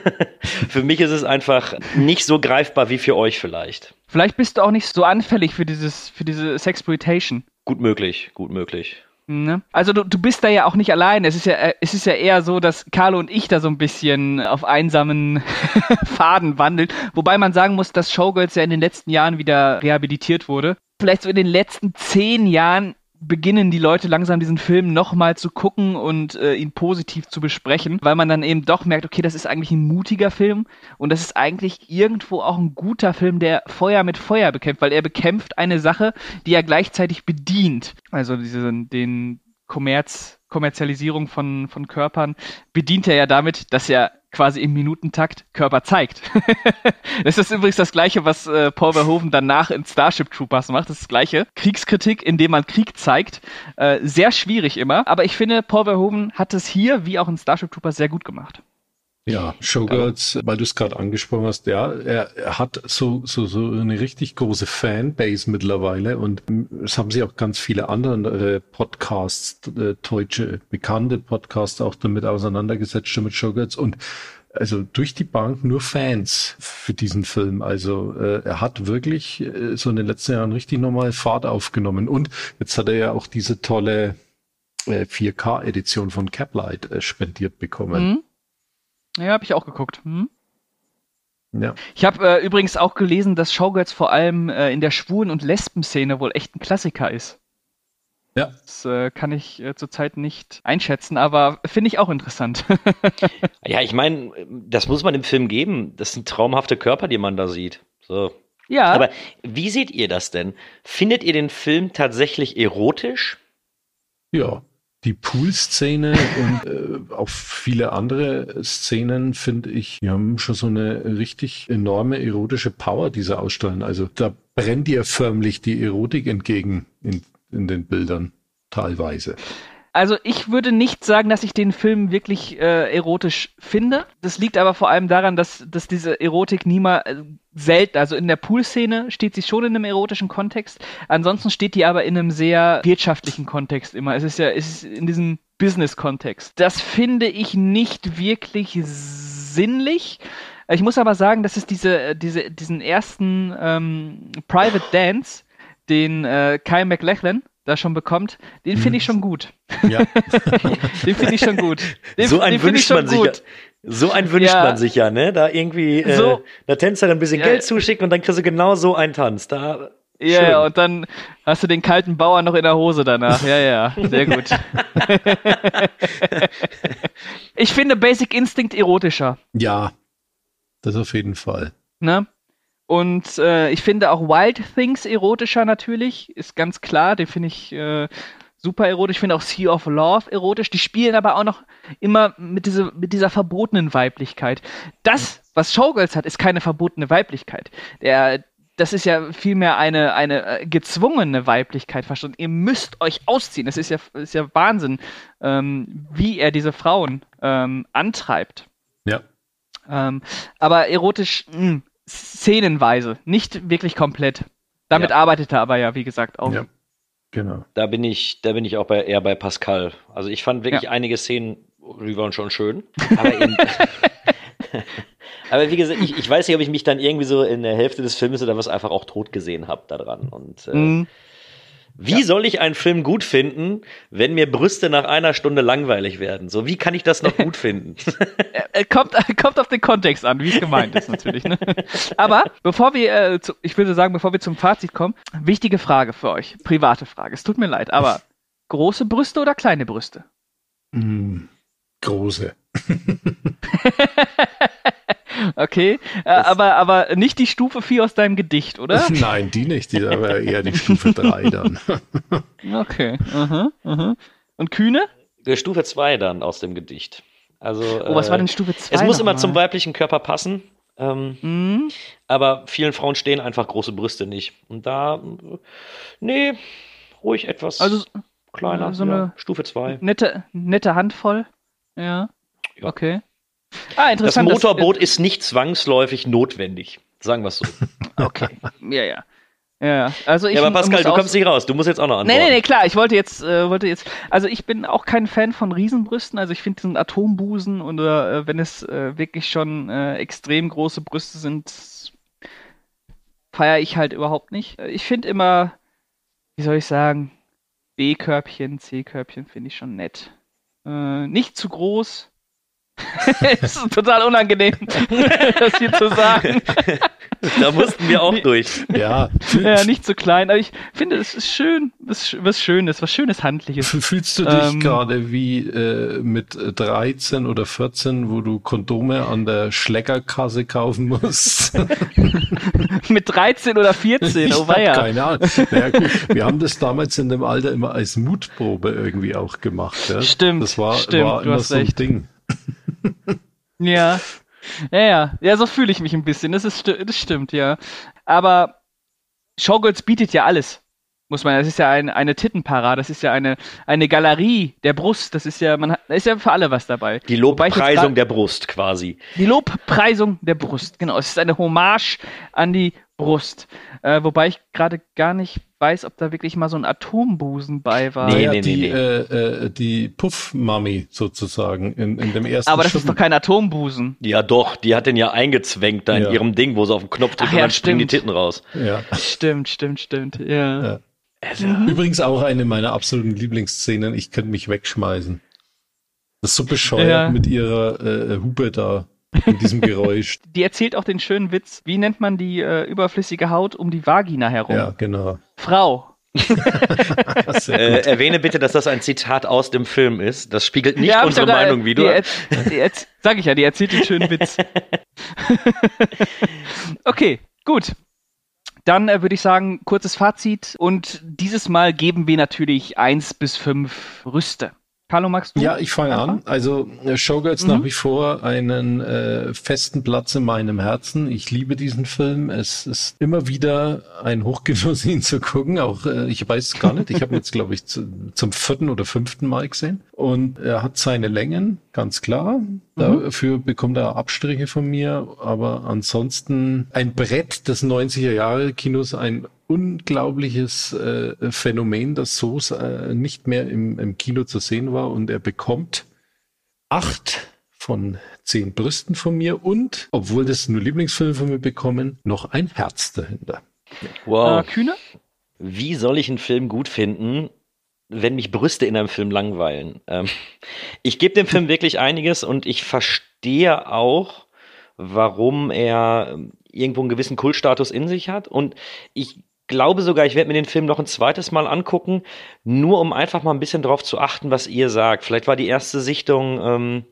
für mich ist es einfach nicht so greifbar wie für euch vielleicht. Vielleicht bist du auch nicht so anfällig für dieses, für diese Sexploitation. Gut möglich, gut möglich. Ne? Also du, du bist da ja auch nicht allein. Es ist ja, äh, es ist ja eher so, dass Carlo und ich da so ein bisschen auf einsamen Faden wandeln. Wobei man sagen muss, dass Showgirls ja in den letzten Jahren wieder rehabilitiert wurde. Vielleicht so in den letzten zehn Jahren beginnen die Leute langsam diesen Film nochmal zu gucken und äh, ihn positiv zu besprechen, weil man dann eben doch merkt, okay, das ist eigentlich ein mutiger Film und das ist eigentlich irgendwo auch ein guter Film, der Feuer mit Feuer bekämpft, weil er bekämpft eine Sache, die er gleichzeitig bedient. Also diesen, den Kommerz, Kommerzialisierung von, von Körpern bedient er ja damit, dass er quasi im Minutentakt Körper zeigt. das ist übrigens das Gleiche, was äh, Paul Verhoeven danach in Starship Troopers macht. Das ist das Gleiche. Kriegskritik, indem man Krieg zeigt. Äh, sehr schwierig immer. Aber ich finde, Paul Verhoeven hat es hier, wie auch in Starship Troopers, sehr gut gemacht. Ja, Showgirls, weil du es gerade angesprochen hast, ja, er, er, hat so, so, so eine richtig große Fanbase mittlerweile und es haben sich auch ganz viele andere Podcasts, äh, deutsche, bekannte Podcasts auch damit auseinandergesetzt mit Showgirls und also durch die Bank nur Fans für diesen Film. Also äh, er hat wirklich äh, so in den letzten Jahren richtig nochmal Fahrt aufgenommen und jetzt hat er ja auch diese tolle äh, 4K-Edition von Caplight äh, spendiert bekommen. Mhm. Ja, habe ich auch geguckt. Hm? Ja. Ich habe äh, übrigens auch gelesen, dass Showgirls vor allem äh, in der Schwulen- und Lesben-Szene wohl echt ein Klassiker ist. Ja. Das äh, kann ich äh, zurzeit nicht einschätzen, aber finde ich auch interessant. ja, ich meine, das muss man im Film geben. Das sind traumhafte Körper, die man da sieht. So. Ja. Aber wie seht ihr das denn? Findet ihr den Film tatsächlich erotisch? Ja die Pool-Szene und äh, auch viele andere Szenen, finde ich, die haben schon so eine richtig enorme erotische Power, diese ausstrahlen. Also da brennt ihr förmlich die Erotik entgegen in, in den Bildern teilweise. Also ich würde nicht sagen, dass ich den Film wirklich äh, erotisch finde. Das liegt aber vor allem daran, dass, dass diese Erotik niemals äh, selten, also in der Pool-Szene steht sie schon in einem erotischen Kontext. Ansonsten steht die aber in einem sehr wirtschaftlichen Kontext immer. Es ist ja, es ist in diesem Business-Kontext. Das finde ich nicht wirklich sinnlich. Ich muss aber sagen, dass es diese, diese, diesen ersten ähm, Private Dance, den äh, Kyle McLachlan da schon bekommt, den finde ich hm. schon gut. Ja. den finde ich schon gut. Den, so einen wünscht man sich ja. So einen wünscht ja. man sich ja, ne? Da irgendwie äh, so, einer Tänzerin ein bisschen ja. Geld zuschicken und dann kriegst du genau so einen Tanz. Da ja, ja, und dann hast du den kalten Bauer noch in der Hose danach. Ja, ja, sehr gut. ich finde Basic Instinct erotischer. Ja, das auf jeden Fall. Ne? Und äh, ich finde auch Wild Things erotischer natürlich, ist ganz klar. Den finde ich äh, super erotisch. Ich finde auch Sea of Love erotisch. Die spielen aber auch noch immer mit, diese, mit dieser verbotenen Weiblichkeit. Das, was Showgirls hat, ist keine verbotene Weiblichkeit. Der, das ist ja vielmehr eine, eine äh, gezwungene Weiblichkeit verstanden. Ihr müsst euch ausziehen. Das ist ja, ist ja Wahnsinn, ähm, wie er diese Frauen ähm, antreibt. Ja. Ähm, aber erotisch, mh, hm, szenenweise, nicht wirklich komplett. Damit ja. arbeitet er aber ja, wie gesagt, auch. Ja. Genau. Da bin ich, da bin ich auch bei, eher bei Pascal. Also ich fand wirklich ja. einige Szenen, die waren schon schön. Aber, eben, aber wie gesagt, ich, ich, weiß nicht, ob ich mich dann irgendwie so in der Hälfte des Films oder was einfach auch tot gesehen habe daran. Und äh, mhm. Wie ja. soll ich einen Film gut finden, wenn mir Brüste nach einer Stunde langweilig werden? So, wie kann ich das noch gut finden? kommt, kommt auf den Kontext an, wie es gemeint ist natürlich. Ne? Aber bevor wir, äh, zu, ich würde sagen, bevor wir zum Fazit kommen, wichtige Frage für euch, private Frage. Es tut mir leid, aber große Brüste oder kleine Brüste? Mm, große. Okay, äh, aber, aber nicht die Stufe 4 aus deinem Gedicht, oder? Nein, die nicht, die aber eher die Stufe 3 dann. okay, aha, aha. Und Kühne? Stufe 2 dann aus dem Gedicht. Also, oh, was war denn Stufe 2? Es muss immer mal? zum weiblichen Körper passen. Ähm, mhm. Aber vielen Frauen stehen einfach große Brüste nicht. Und da, nee, ruhig etwas also, kleiner. So eine Stufe 2. Nette, nette Handvoll. Ja. ja. Okay. Ah, interessant. Das Motorboot ist nicht zwangsläufig notwendig. Sagen wir es so. okay. Ja, ja. Ja, also ich. Ja, aber Pascal, du kommst nicht raus. Du musst jetzt auch noch antworten. Nee, nee, nee, klar. Ich wollte jetzt, äh, wollte jetzt. Also ich bin auch kein Fan von Riesenbrüsten. Also ich finde diesen Atombusen oder äh, wenn es äh, wirklich schon äh, extrem große Brüste sind, feiere ich halt überhaupt nicht. Ich finde immer, wie soll ich sagen, B-Körbchen, C-Körbchen finde ich schon nett. Äh, nicht zu groß, es ist total unangenehm, das hier zu sagen. da mussten wir auch durch. Ja. ja, nicht so klein, aber ich finde, es ist schön, was, was Schönes, was Schönes Handliches. Fühlst du dich ähm, gerade wie äh, mit 13 oder 14, wo du Kondome an der Schleckerkasse kaufen musst? mit 13 oder 14, oh weia. Keine Ahnung. Ja, wir haben das damals in dem Alter immer als Mutprobe irgendwie auch gemacht. Ja? Stimmt. Das war, stimmt, war immer so ein recht. Ding. Ja. Ja, ja. Ja, so fühle ich mich ein bisschen. Das, ist, das stimmt, ja. Aber Showgirls bietet ja alles. Muss man, das ist ja ein, eine Tittenparade, das ist ja eine, eine Galerie der Brust, das ist ja, man da ist ja für alle was dabei. Die Lobpreisung der Brust quasi. Die Lobpreisung der Brust, genau. Es ist eine Hommage an die Brust. Äh, wobei ich gerade gar nicht weiß, ob da wirklich mal so ein Atombusen bei war. Nee, nee, die, nee, äh, äh, die Puff-Mami sozusagen in, in dem ersten Aber das Schuppen. ist doch kein Atombusen. Ja doch, die hat den ja eingezwängt da ja. in ihrem Ding, wo sie auf den Knopf drückt und ja, dann springen die Titten raus. Ja. Stimmt, stimmt, stimmt. Ja. ja. Also. Übrigens auch eine meiner absoluten Lieblingsszenen. Ich könnte mich wegschmeißen. Das ist so bescheuert mit ihrer äh, Hupe da in diesem Geräusch. Die erzählt auch den schönen Witz, wie nennt man die äh, überflüssige Haut um die Vagina herum? Ja, genau. Frau. äh, erwähne bitte, dass das ein Zitat aus dem Film ist. Das spiegelt nicht ja, unsere sogar, Meinung die, sag ich ja, die erzählt den schönen Witz. okay, gut. Dann äh, würde ich sagen, kurzes Fazit. Und dieses Mal geben wir natürlich eins bis fünf Rüste. Carlo, magst du? Ja, ich fange an. Also äh, Showgirls mhm. nach wie vor einen äh, festen Platz in meinem Herzen. Ich liebe diesen Film. Es ist immer wieder ein Hochgenuss, ihn zu gucken. Auch äh, ich weiß gar nicht. Ich habe ihn jetzt, glaube ich, zu, zum vierten oder fünften Mal gesehen. Und er hat seine Längen, ganz klar. Mhm. Dafür bekommt er Abstriche von mir. Aber ansonsten ein Brett des 90er Jahre Kinos, ein unglaubliches äh, Phänomen, dass so äh, nicht mehr im, im Kino zu sehen war und er bekommt acht von zehn Brüsten von mir und, obwohl das nur Lieblingsfilme von mir bekommen, noch ein Herz dahinter. Wow. Äh, Kühne? Wie soll ich einen Film gut finden, wenn mich Brüste in einem Film langweilen? Ähm, ich gebe dem Film wirklich einiges und ich verstehe auch, warum er irgendwo einen gewissen Kultstatus in sich hat. Und ich glaube sogar, ich werde mir den Film noch ein zweites Mal angucken, nur um einfach mal ein bisschen drauf zu achten, was ihr sagt. Vielleicht war die erste Sichtung, ähm,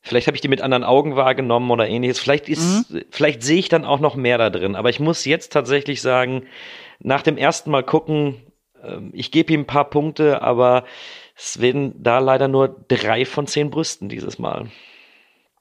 vielleicht habe ich die mit anderen Augen wahrgenommen oder ähnliches. Vielleicht ist, mhm. vielleicht sehe ich dann auch noch mehr da drin. Aber ich muss jetzt tatsächlich sagen, nach dem ersten Mal gucken, ähm, ich gebe ihm ein paar Punkte, aber es werden da leider nur drei von zehn Brüsten dieses Mal.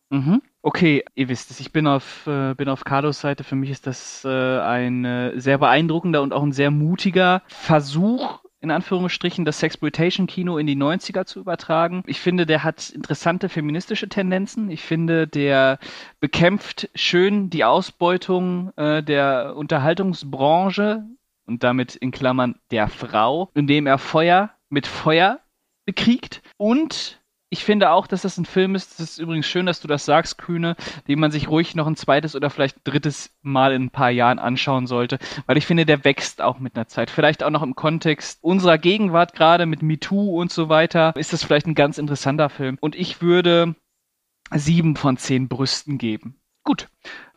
Mhm. Okay, ihr wisst es, ich bin auf, äh, bin auf Carlos Seite. Für mich ist das äh, ein äh, sehr beeindruckender und auch ein sehr mutiger Versuch, in Anführungsstrichen, das Sexploitation-Kino in die 90er zu übertragen. Ich finde, der hat interessante feministische Tendenzen. Ich finde, der bekämpft schön die Ausbeutung äh, der Unterhaltungsbranche und damit in Klammern der Frau, indem er Feuer mit Feuer bekriegt und ich finde auch, dass das ein Film ist, das ist übrigens schön, dass du das sagst, Kühne, den man sich ruhig noch ein zweites oder vielleicht drittes Mal in ein paar Jahren anschauen sollte, weil ich finde, der wächst auch mit einer Zeit. Vielleicht auch noch im Kontext unserer Gegenwart gerade mit MeToo und so weiter, ist das vielleicht ein ganz interessanter Film. Und ich würde sieben von zehn Brüsten geben. Gut.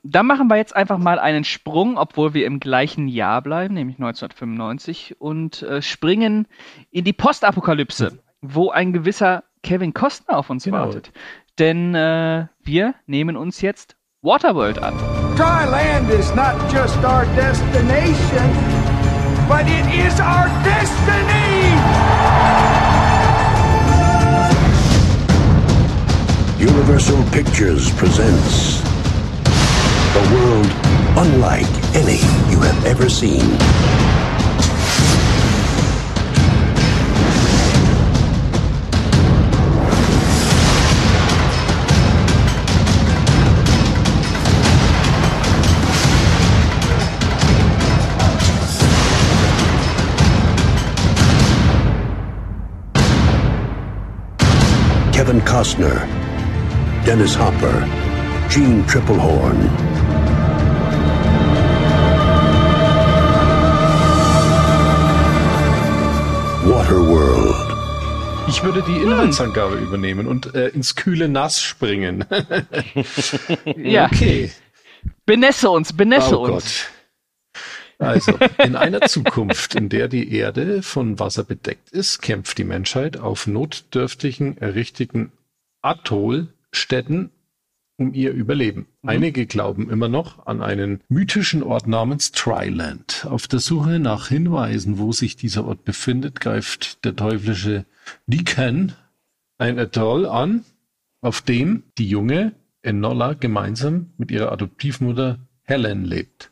Dann machen wir jetzt einfach mal einen Sprung, obwohl wir im gleichen Jahr bleiben, nämlich 1995, und äh, springen in die Postapokalypse, wo ein gewisser Kevin Costner auf uns genau. wartet. Denn äh, wir nehmen uns jetzt Waterworld an. Dry land is not just our destination, but it is our destiny! Universal Pictures presents a world unlike any you have ever seen. Costner, Dennis Hopper, Gene Triplehorn. Waterworld. Ich würde die Inhaltsangabe hm. übernehmen und äh, ins kühle Nass springen. ja. Okay. Benesse uns, benesse oh uns. Gott. Also, in einer Zukunft, in der die Erde von Wasser bedeckt ist, kämpft die Menschheit auf notdürftigen, errichteten Atollstädten um ihr Überleben. Mhm. Einige glauben immer noch an einen mythischen Ort namens Tryland. Auf der Suche nach Hinweisen, wo sich dieser Ort befindet, greift der teuflische Deacon ein Atoll an, auf dem die junge Enola gemeinsam mit ihrer Adoptivmutter Helen lebt.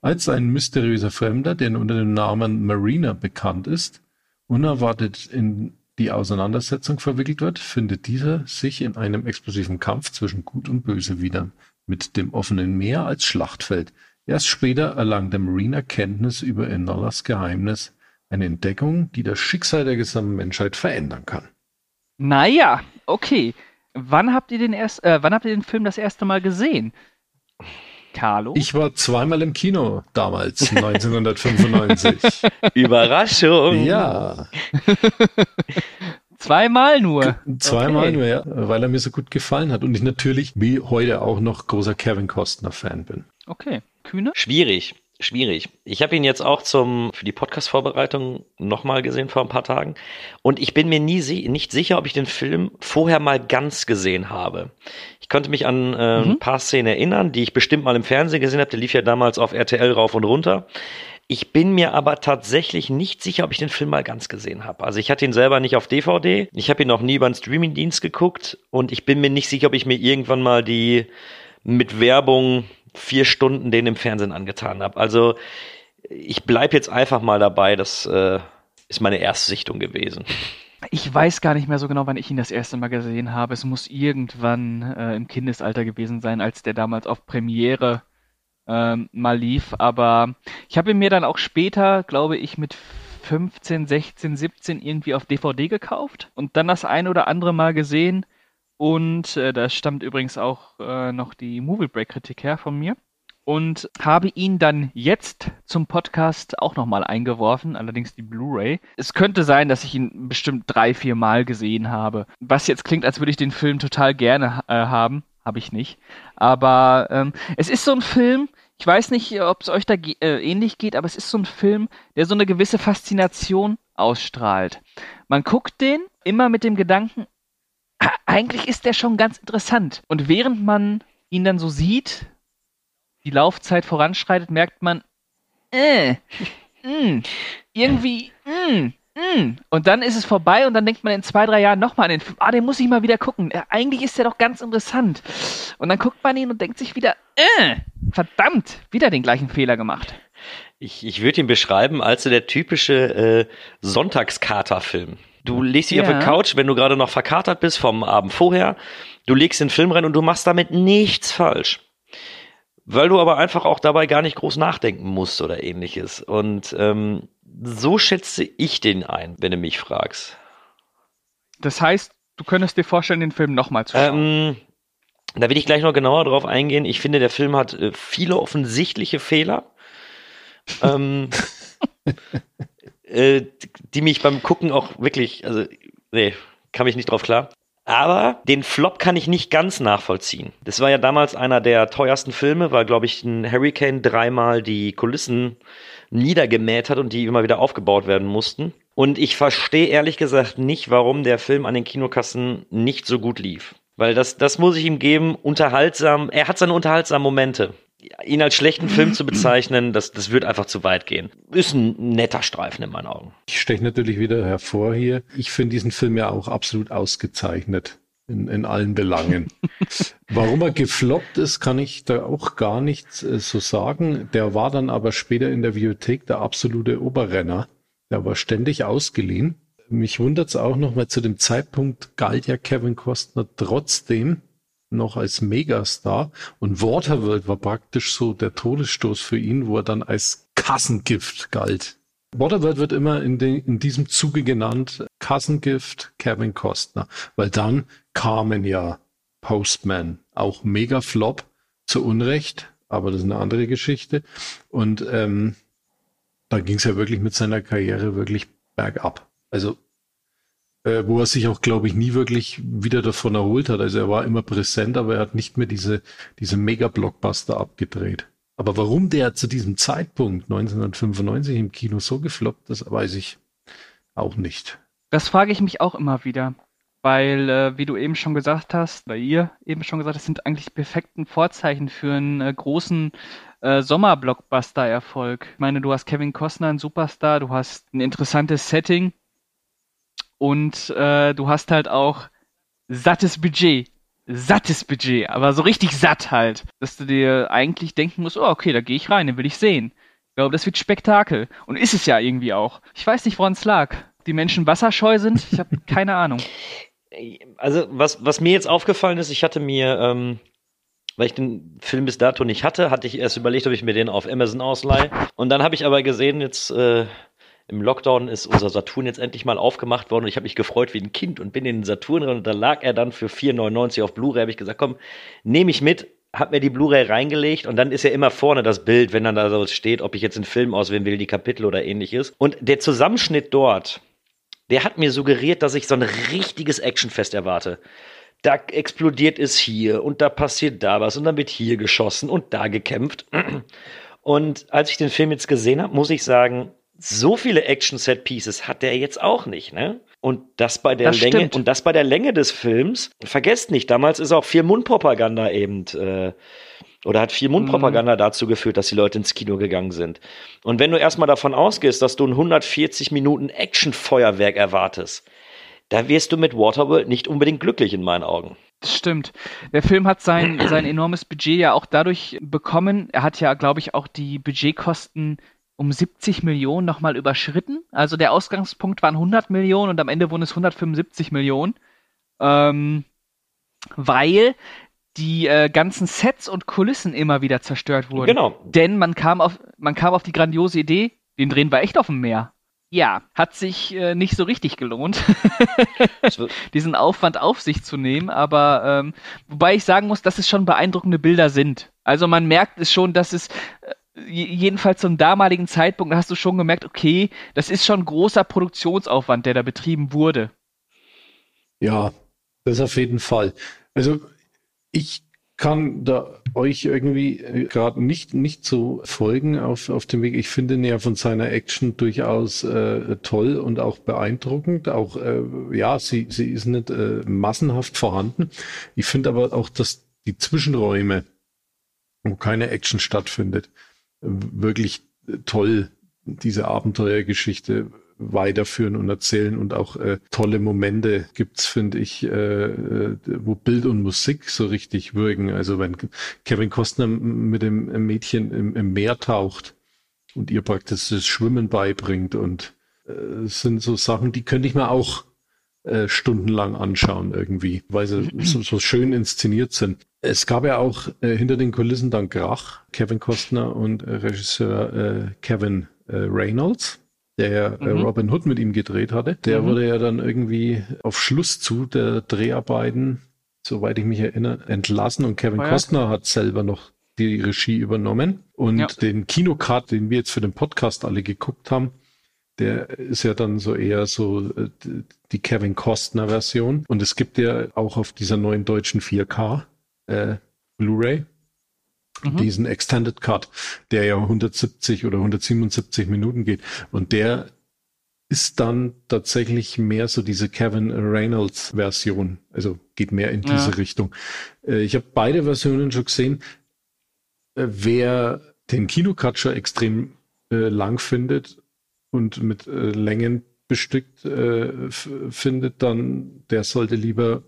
Als ein mysteriöser Fremder, der unter dem Namen Marina bekannt ist, unerwartet in die Auseinandersetzung verwickelt wird, findet dieser sich in einem explosiven Kampf zwischen Gut und Böse wieder, mit dem offenen Meer als Schlachtfeld. Erst später erlangt der Marine Kenntnis über Enolas Geheimnis, eine Entdeckung, die das Schicksal der gesamten Menschheit verändern kann. Naja, okay. Wann habt ihr den erst, äh, wann habt ihr den Film das erste Mal gesehen? Carlo? Ich war zweimal im Kino damals, 1995. Überraschung. Ja. Zweimal nur. Zweimal okay. nur, ja, weil er mir so gut gefallen hat und ich natürlich wie heute auch noch großer Kevin Costner Fan bin. Okay. Kühne? Schwierig. Schwierig. Ich habe ihn jetzt auch zum für die Podcast-Vorbereitung nochmal gesehen vor ein paar Tagen. Und ich bin mir nie nicht sicher, ob ich den Film vorher mal ganz gesehen habe. Ich konnte mich an äh, mhm. ein paar Szenen erinnern, die ich bestimmt mal im Fernsehen gesehen habe. Der lief ja damals auf RTL rauf und runter. Ich bin mir aber tatsächlich nicht sicher, ob ich den Film mal ganz gesehen habe. Also ich hatte ihn selber nicht auf DVD. Ich habe ihn noch nie über einen Streamingdienst geguckt. Und ich bin mir nicht sicher, ob ich mir irgendwann mal die mit Werbung vier Stunden den im Fernsehen angetan habe. Also ich bleibe jetzt einfach mal dabei, das äh, ist meine Erstsichtung gewesen. Ich weiß gar nicht mehr so genau, wann ich ihn das erste Mal gesehen habe. Es muss irgendwann äh, im Kindesalter gewesen sein, als der damals auf Premiere ähm, mal lief. Aber ich habe ihn mir dann auch später, glaube ich, mit 15, 16, 17 irgendwie auf DVD gekauft und dann das ein oder andere Mal gesehen. Und äh, da stammt übrigens auch äh, noch die Movie Break Kritik her von mir. Und habe ihn dann jetzt zum Podcast auch nochmal eingeworfen, allerdings die Blu-ray. Es könnte sein, dass ich ihn bestimmt drei, vier Mal gesehen habe. Was jetzt klingt, als würde ich den Film total gerne äh, haben. Habe ich nicht. Aber ähm, es ist so ein Film, ich weiß nicht, ob es euch da äh, ähnlich geht, aber es ist so ein Film, der so eine gewisse Faszination ausstrahlt. Man guckt den immer mit dem Gedanken, eigentlich ist der schon ganz interessant. Und während man ihn dann so sieht, die Laufzeit voranschreitet, merkt man, äh, mh, mm, irgendwie, mh, mm, mh. Mm. Und dann ist es vorbei und dann denkt man in zwei, drei Jahren nochmal an den Film, ah, den muss ich mal wieder gucken. Äh, eigentlich ist der doch ganz interessant. Und dann guckt man ihn und denkt sich wieder, äh, verdammt, wieder den gleichen Fehler gemacht. Ich, ich würde ihn beschreiben als der typische äh, Sonntagskater-Film. Du legst dich ja. auf die Couch, wenn du gerade noch verkatert bist vom Abend vorher. Du legst den Film rein und du machst damit nichts falsch. Weil du aber einfach auch dabei gar nicht groß nachdenken musst oder ähnliches. Und ähm, so schätze ich den ein, wenn du mich fragst. Das heißt, du könntest dir vorstellen, den Film nochmal zu schauen. Ähm, da will ich gleich noch genauer drauf eingehen. Ich finde, der Film hat äh, viele offensichtliche Fehler. ähm, äh, die mich beim Gucken auch wirklich, also, nee, kam ich nicht drauf klar. Aber den Flop kann ich nicht ganz nachvollziehen. Das war ja damals einer der teuersten Filme, weil, glaube ich, ein Hurricane dreimal die Kulissen niedergemäht hat und die immer wieder aufgebaut werden mussten. Und ich verstehe ehrlich gesagt nicht, warum der Film an den Kinokassen nicht so gut lief. Weil das, das muss ich ihm geben, unterhaltsam, er hat seine unterhaltsamen Momente ihn als schlechten Film zu bezeichnen, das, das wird einfach zu weit gehen. Ist ein netter Streifen in meinen Augen. Ich steche natürlich wieder hervor hier. Ich finde diesen Film ja auch absolut ausgezeichnet. In, in allen Belangen. Warum er gefloppt ist, kann ich da auch gar nicht äh, so sagen. Der war dann aber später in der Bibliothek der absolute Oberrenner. Der war ständig ausgeliehen. Mich wundert es auch noch, weil zu dem Zeitpunkt galt ja Kevin Costner trotzdem noch als Megastar und Waterworld war praktisch so der Todesstoß für ihn, wo er dann als Kassengift galt. Waterworld wird immer in, den, in diesem Zuge genannt Kassengift Kevin Costner, weil dann kamen ja Postman, auch mega Flop, zu Unrecht, aber das ist eine andere Geschichte. Und ähm, da ging es ja wirklich mit seiner Karriere wirklich bergab. Also äh, wo er sich auch, glaube ich, nie wirklich wieder davon erholt hat. Also er war immer präsent, aber er hat nicht mehr diese, diese Mega-Blockbuster abgedreht. Aber warum der zu diesem Zeitpunkt 1995 im Kino so gefloppt ist, weiß ich auch nicht. Das frage ich mich auch immer wieder. Weil, äh, wie du eben schon gesagt hast, bei ihr eben schon gesagt, das sind eigentlich die perfekten Vorzeichen für einen äh, großen äh, Sommer-Blockbuster-Erfolg. Ich meine, du hast Kevin Costner, ein Superstar, du hast ein interessantes Setting und äh, du hast halt auch sattes Budget. Sattes Budget, aber so richtig satt halt. Dass du dir eigentlich denken musst, oh, okay, da gehe ich rein, den will ich sehen. Ich glaube, das wird Spektakel. Und ist es ja irgendwie auch. Ich weiß nicht, woran es lag. Die Menschen wasserscheu sind? Ich habe keine Ahnung. Also, was, was mir jetzt aufgefallen ist, ich hatte mir, ähm, weil ich den Film bis dato nicht hatte, hatte ich erst überlegt, ob ich mir den auf Amazon ausleihe. Und dann habe ich aber gesehen, jetzt äh, im Lockdown ist unser Saturn jetzt endlich mal aufgemacht worden und ich habe mich gefreut wie ein Kind und bin in den Saturn drin und da lag er dann für 4,99 auf Blu-ray. Habe ich gesagt, komm, nehme ich mit, hab mir die Blu-ray reingelegt und dann ist ja immer vorne das Bild, wenn dann da so steht, ob ich jetzt einen Film auswählen will, die Kapitel oder ähnliches. Und der Zusammenschnitt dort, der hat mir suggeriert, dass ich so ein richtiges Actionfest erwarte. Da explodiert es hier und da passiert da was und dann wird hier geschossen und da gekämpft. Und als ich den Film jetzt gesehen habe, muss ich sagen, so viele Action-Set-Pieces hat der jetzt auch nicht, ne? Und das bei der das Länge stimmt. und das bei der Länge des Films. Vergesst nicht, damals ist auch viel Mundpropaganda eben äh, oder hat viel Mundpropaganda mhm. dazu geführt, dass die Leute ins Kino gegangen sind. Und wenn du erstmal davon ausgehst, dass du ein 140 Minuten Action-Feuerwerk erwartest, da wirst du mit Waterworld nicht unbedingt glücklich in meinen Augen. Das stimmt. Der Film hat sein, sein enormes Budget ja auch dadurch bekommen. Er hat ja, glaube ich, auch die Budgetkosten um 70 Millionen nochmal überschritten. Also der Ausgangspunkt waren 100 Millionen und am Ende wurden es 175 Millionen. Ähm, weil die äh, ganzen Sets und Kulissen immer wieder zerstört wurden. Genau. Denn man kam auf, man kam auf die grandiose Idee, den drehen wir echt auf dem Meer. Ja, hat sich äh, nicht so richtig gelohnt, diesen Aufwand auf sich zu nehmen, aber ähm, wobei ich sagen muss, dass es schon beeindruckende Bilder sind. Also man merkt es schon, dass es äh, jedenfalls zum damaligen Zeitpunkt hast du schon gemerkt, okay, das ist schon großer Produktionsaufwand, der da betrieben wurde. Ja, das auf jeden Fall. Also ich kann da euch irgendwie äh, gerade nicht, nicht so folgen auf, auf dem Weg. Ich finde ihn ja von seiner Action durchaus äh, toll und auch beeindruckend. Auch, äh, ja, sie, sie ist nicht äh, massenhaft vorhanden. Ich finde aber auch, dass die Zwischenräume, wo keine Action stattfindet, wirklich toll diese Abenteuergeschichte weiterführen und erzählen und auch äh, tolle Momente gibt's, finde ich, äh, äh, wo Bild und Musik so richtig wirken. Also wenn Kevin Costner mit dem Mädchen im, im Meer taucht und ihr praktisch das Schwimmen beibringt und äh, sind so Sachen, die könnte ich mir auch äh, stundenlang anschauen irgendwie, weil sie so, so schön inszeniert sind. Es gab ja auch äh, hinter den Kulissen dann Krach, Kevin Costner und äh, Regisseur äh, Kevin äh, Reynolds, der ja äh, mhm. Robin Hood mit ihm gedreht hatte. Der mhm. wurde ja dann irgendwie auf Schluss zu der Dreharbeiten, soweit ich mich erinnere, entlassen und Kevin oh ja. Costner hat selber noch die Regie übernommen und ja. den Kinocard, den wir jetzt für den Podcast alle geguckt haben, der ist ja dann so eher so äh, die Kevin Costner Version. Und es gibt ja auch auf dieser neuen deutschen 4K äh, Blu-ray mhm. diesen Extended Cut, der ja 170 oder 177 Minuten geht. Und der ist dann tatsächlich mehr so diese Kevin Reynolds Version. Also geht mehr in diese ja. Richtung. Äh, ich habe beide Versionen schon gesehen. Äh, wer den Kinocut schon extrem äh, lang findet, und mit äh, Längen bestückt äh, findet, dann der sollte lieber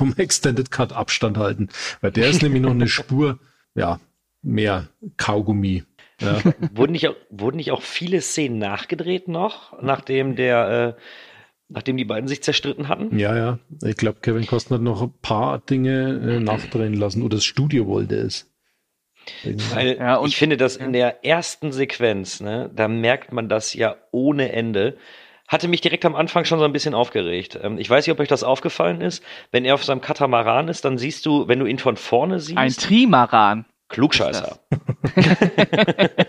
vom Extended Cut Abstand halten, weil der ist nämlich noch eine Spur, ja, mehr Kaugummi. Ja. wurden, nicht auch, wurden nicht auch viele Szenen nachgedreht noch, nachdem der äh, nachdem die beiden sich zerstritten hatten? Ja, ja. Ich glaube, Kevin Costner hat noch ein paar Dinge äh, nachdrehen lassen oder das Studio wollte es. Weil ja, ich finde, dass in der ersten Sequenz, ne, da merkt man das ja ohne Ende. Hatte mich direkt am Anfang schon so ein bisschen aufgeregt. Ähm, ich weiß nicht, ob euch das aufgefallen ist. Wenn er auf seinem Katamaran ist, dann siehst du, wenn du ihn von vorne siehst. Ein Trimaran. Klugscheißer.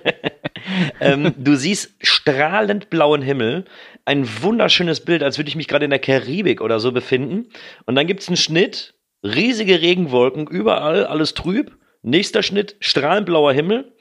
ähm, du siehst strahlend blauen Himmel, ein wunderschönes Bild, als würde ich mich gerade in der Karibik oder so befinden. Und dann gibt es einen Schnitt, riesige Regenwolken, überall, alles trüb. Nächster Schnitt, strahlend blauer Himmel.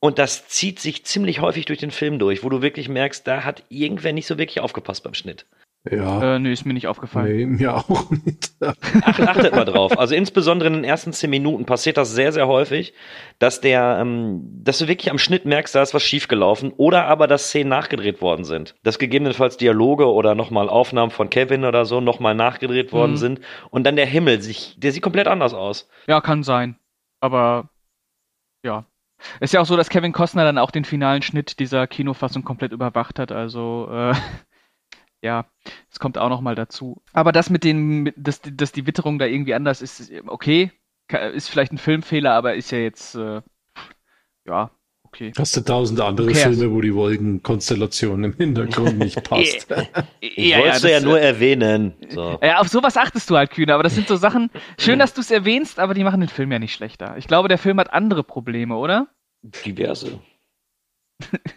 Und das zieht sich ziemlich häufig durch den Film durch, wo du wirklich merkst, da hat irgendwer nicht so wirklich aufgepasst beim Schnitt. Ja. Äh, nee, ist mir nicht aufgefallen. Nee, mir auch nicht. Ach, achtet mal drauf. Also insbesondere in den ersten zehn Minuten passiert das sehr, sehr häufig, dass der, ähm, dass du wirklich am Schnitt merkst, da ist was schiefgelaufen oder aber, dass Szenen nachgedreht worden sind. Dass gegebenenfalls Dialoge oder nochmal Aufnahmen von Kevin oder so nochmal nachgedreht worden mhm. sind und dann der Himmel sich, der sieht komplett anders aus. Ja, kann sein. Aber ja. Ist ja auch so, dass Kevin Costner dann auch den finalen Schnitt dieser Kinofassung komplett überwacht hat. Also äh, ja, es kommt auch noch mal dazu. Aber das mit den, dass, dass die Witterung da irgendwie anders ist, okay, ist vielleicht ein Filmfehler, aber ist ja jetzt, äh, ja, okay. Hast du tausend andere okay. Filme, wo die Wolkenkonstellation im Hintergrund nicht passt? ich ja, wollte ja, ja nur erwähnen. So. Ja, auf sowas achtest du halt, Kühne, aber das sind so Sachen, schön, dass du es erwähnst, aber die machen den Film ja nicht schlechter. Ich glaube, der Film hat andere Probleme, oder? Diverse.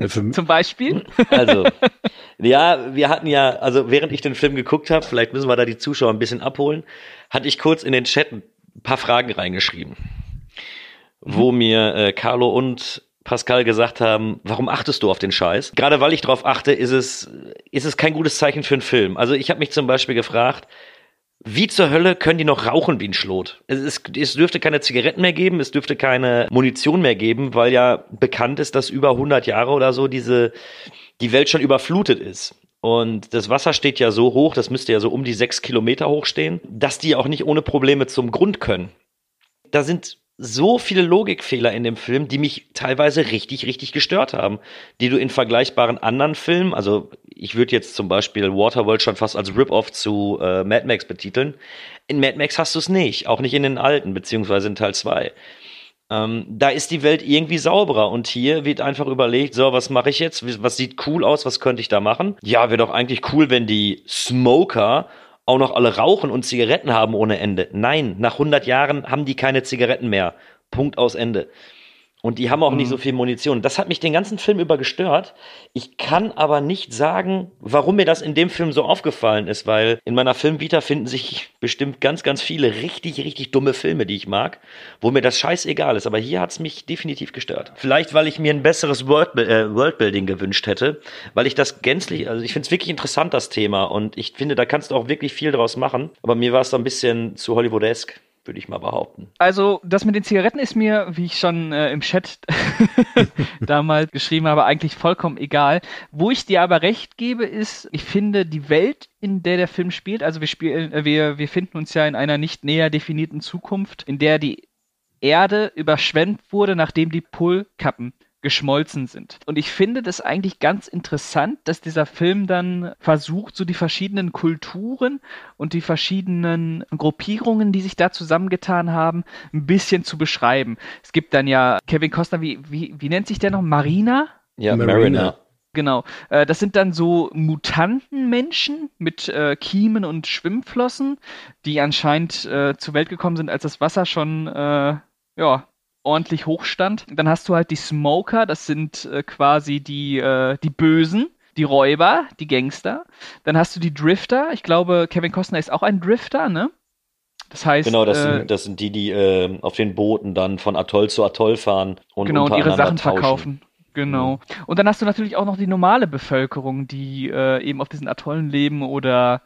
Zum Beispiel? Also, ja, wir hatten ja, also während ich den Film geguckt habe, vielleicht müssen wir da die Zuschauer ein bisschen abholen, hatte ich kurz in den Chat ein paar Fragen reingeschrieben, mhm. wo mir äh, Carlo und Pascal gesagt haben, warum achtest du auf den Scheiß? Gerade weil ich darauf achte, ist es, ist es kein gutes Zeichen für einen Film. Also ich habe mich zum Beispiel gefragt, wie zur Hölle können die noch rauchen wie ein Schlot? Es, es, es, dürfte keine Zigaretten mehr geben, es dürfte keine Munition mehr geben, weil ja bekannt ist, dass über 100 Jahre oder so diese, die Welt schon überflutet ist. Und das Wasser steht ja so hoch, das müsste ja so um die sechs Kilometer hoch stehen, dass die auch nicht ohne Probleme zum Grund können. Da sind so viele Logikfehler in dem Film, die mich teilweise richtig, richtig gestört haben, die du in vergleichbaren anderen Filmen, also ich würde jetzt zum Beispiel Waterworld schon fast als Rip-Off zu äh, Mad Max betiteln. In Mad Max hast du es nicht, auch nicht in den alten, beziehungsweise in Teil 2. Ähm, da ist die Welt irgendwie sauberer und hier wird einfach überlegt, so, was mache ich jetzt? Was sieht cool aus? Was könnte ich da machen? Ja, wäre doch eigentlich cool, wenn die Smoker auch noch alle rauchen und Zigaretten haben ohne Ende. Nein, nach 100 Jahren haben die keine Zigaretten mehr. Punkt aus Ende. Und die haben auch mhm. nicht so viel Munition. Das hat mich den ganzen Film über gestört. Ich kann aber nicht sagen, warum mir das in dem Film so aufgefallen ist, weil in meiner Filmvita finden sich bestimmt ganz, ganz viele richtig, richtig dumme Filme, die ich mag, wo mir das scheißegal ist. Aber hier hat es mich definitiv gestört. Vielleicht, weil ich mir ein besseres World, äh, Worldbuilding gewünscht hätte, weil ich das gänzlich, also ich finde es wirklich interessant, das Thema. Und ich finde, da kannst du auch wirklich viel draus machen. Aber mir war es so ein bisschen zu Hollywoodesk würde ich mal behaupten. Also, das mit den Zigaretten ist mir, wie ich schon äh, im Chat damals geschrieben habe, eigentlich vollkommen egal. Wo ich dir aber recht gebe, ist, ich finde die Welt, in der der Film spielt, also wir spielen, äh, wir, wir finden uns ja in einer nicht näher definierten Zukunft, in der die Erde überschwemmt wurde, nachdem die Polkappen geschmolzen sind. Und ich finde das eigentlich ganz interessant, dass dieser Film dann versucht, so die verschiedenen Kulturen und die verschiedenen Gruppierungen, die sich da zusammengetan haben, ein bisschen zu beschreiben. Es gibt dann ja Kevin Costner, wie, wie, wie nennt sich der noch? Marina? Ja, Marina. Genau. Äh, das sind dann so Mutantenmenschen mit äh, Kiemen und Schwimmflossen, die anscheinend äh, zur Welt gekommen sind, als das Wasser schon ja, ordentlich hochstand. Dann hast du halt die Smoker, das sind äh, quasi die, äh, die Bösen, die Räuber, die Gangster. Dann hast du die Drifter. Ich glaube, Kevin Costner ist auch ein Drifter, ne? Das heißt. Genau, das, äh, sind, das sind die, die äh, auf den Booten dann von Atoll zu Atoll fahren und, genau, und ihre Sachen tauschen. verkaufen. Genau. Mhm. Und dann hast du natürlich auch noch die normale Bevölkerung, die äh, eben auf diesen Atollen leben oder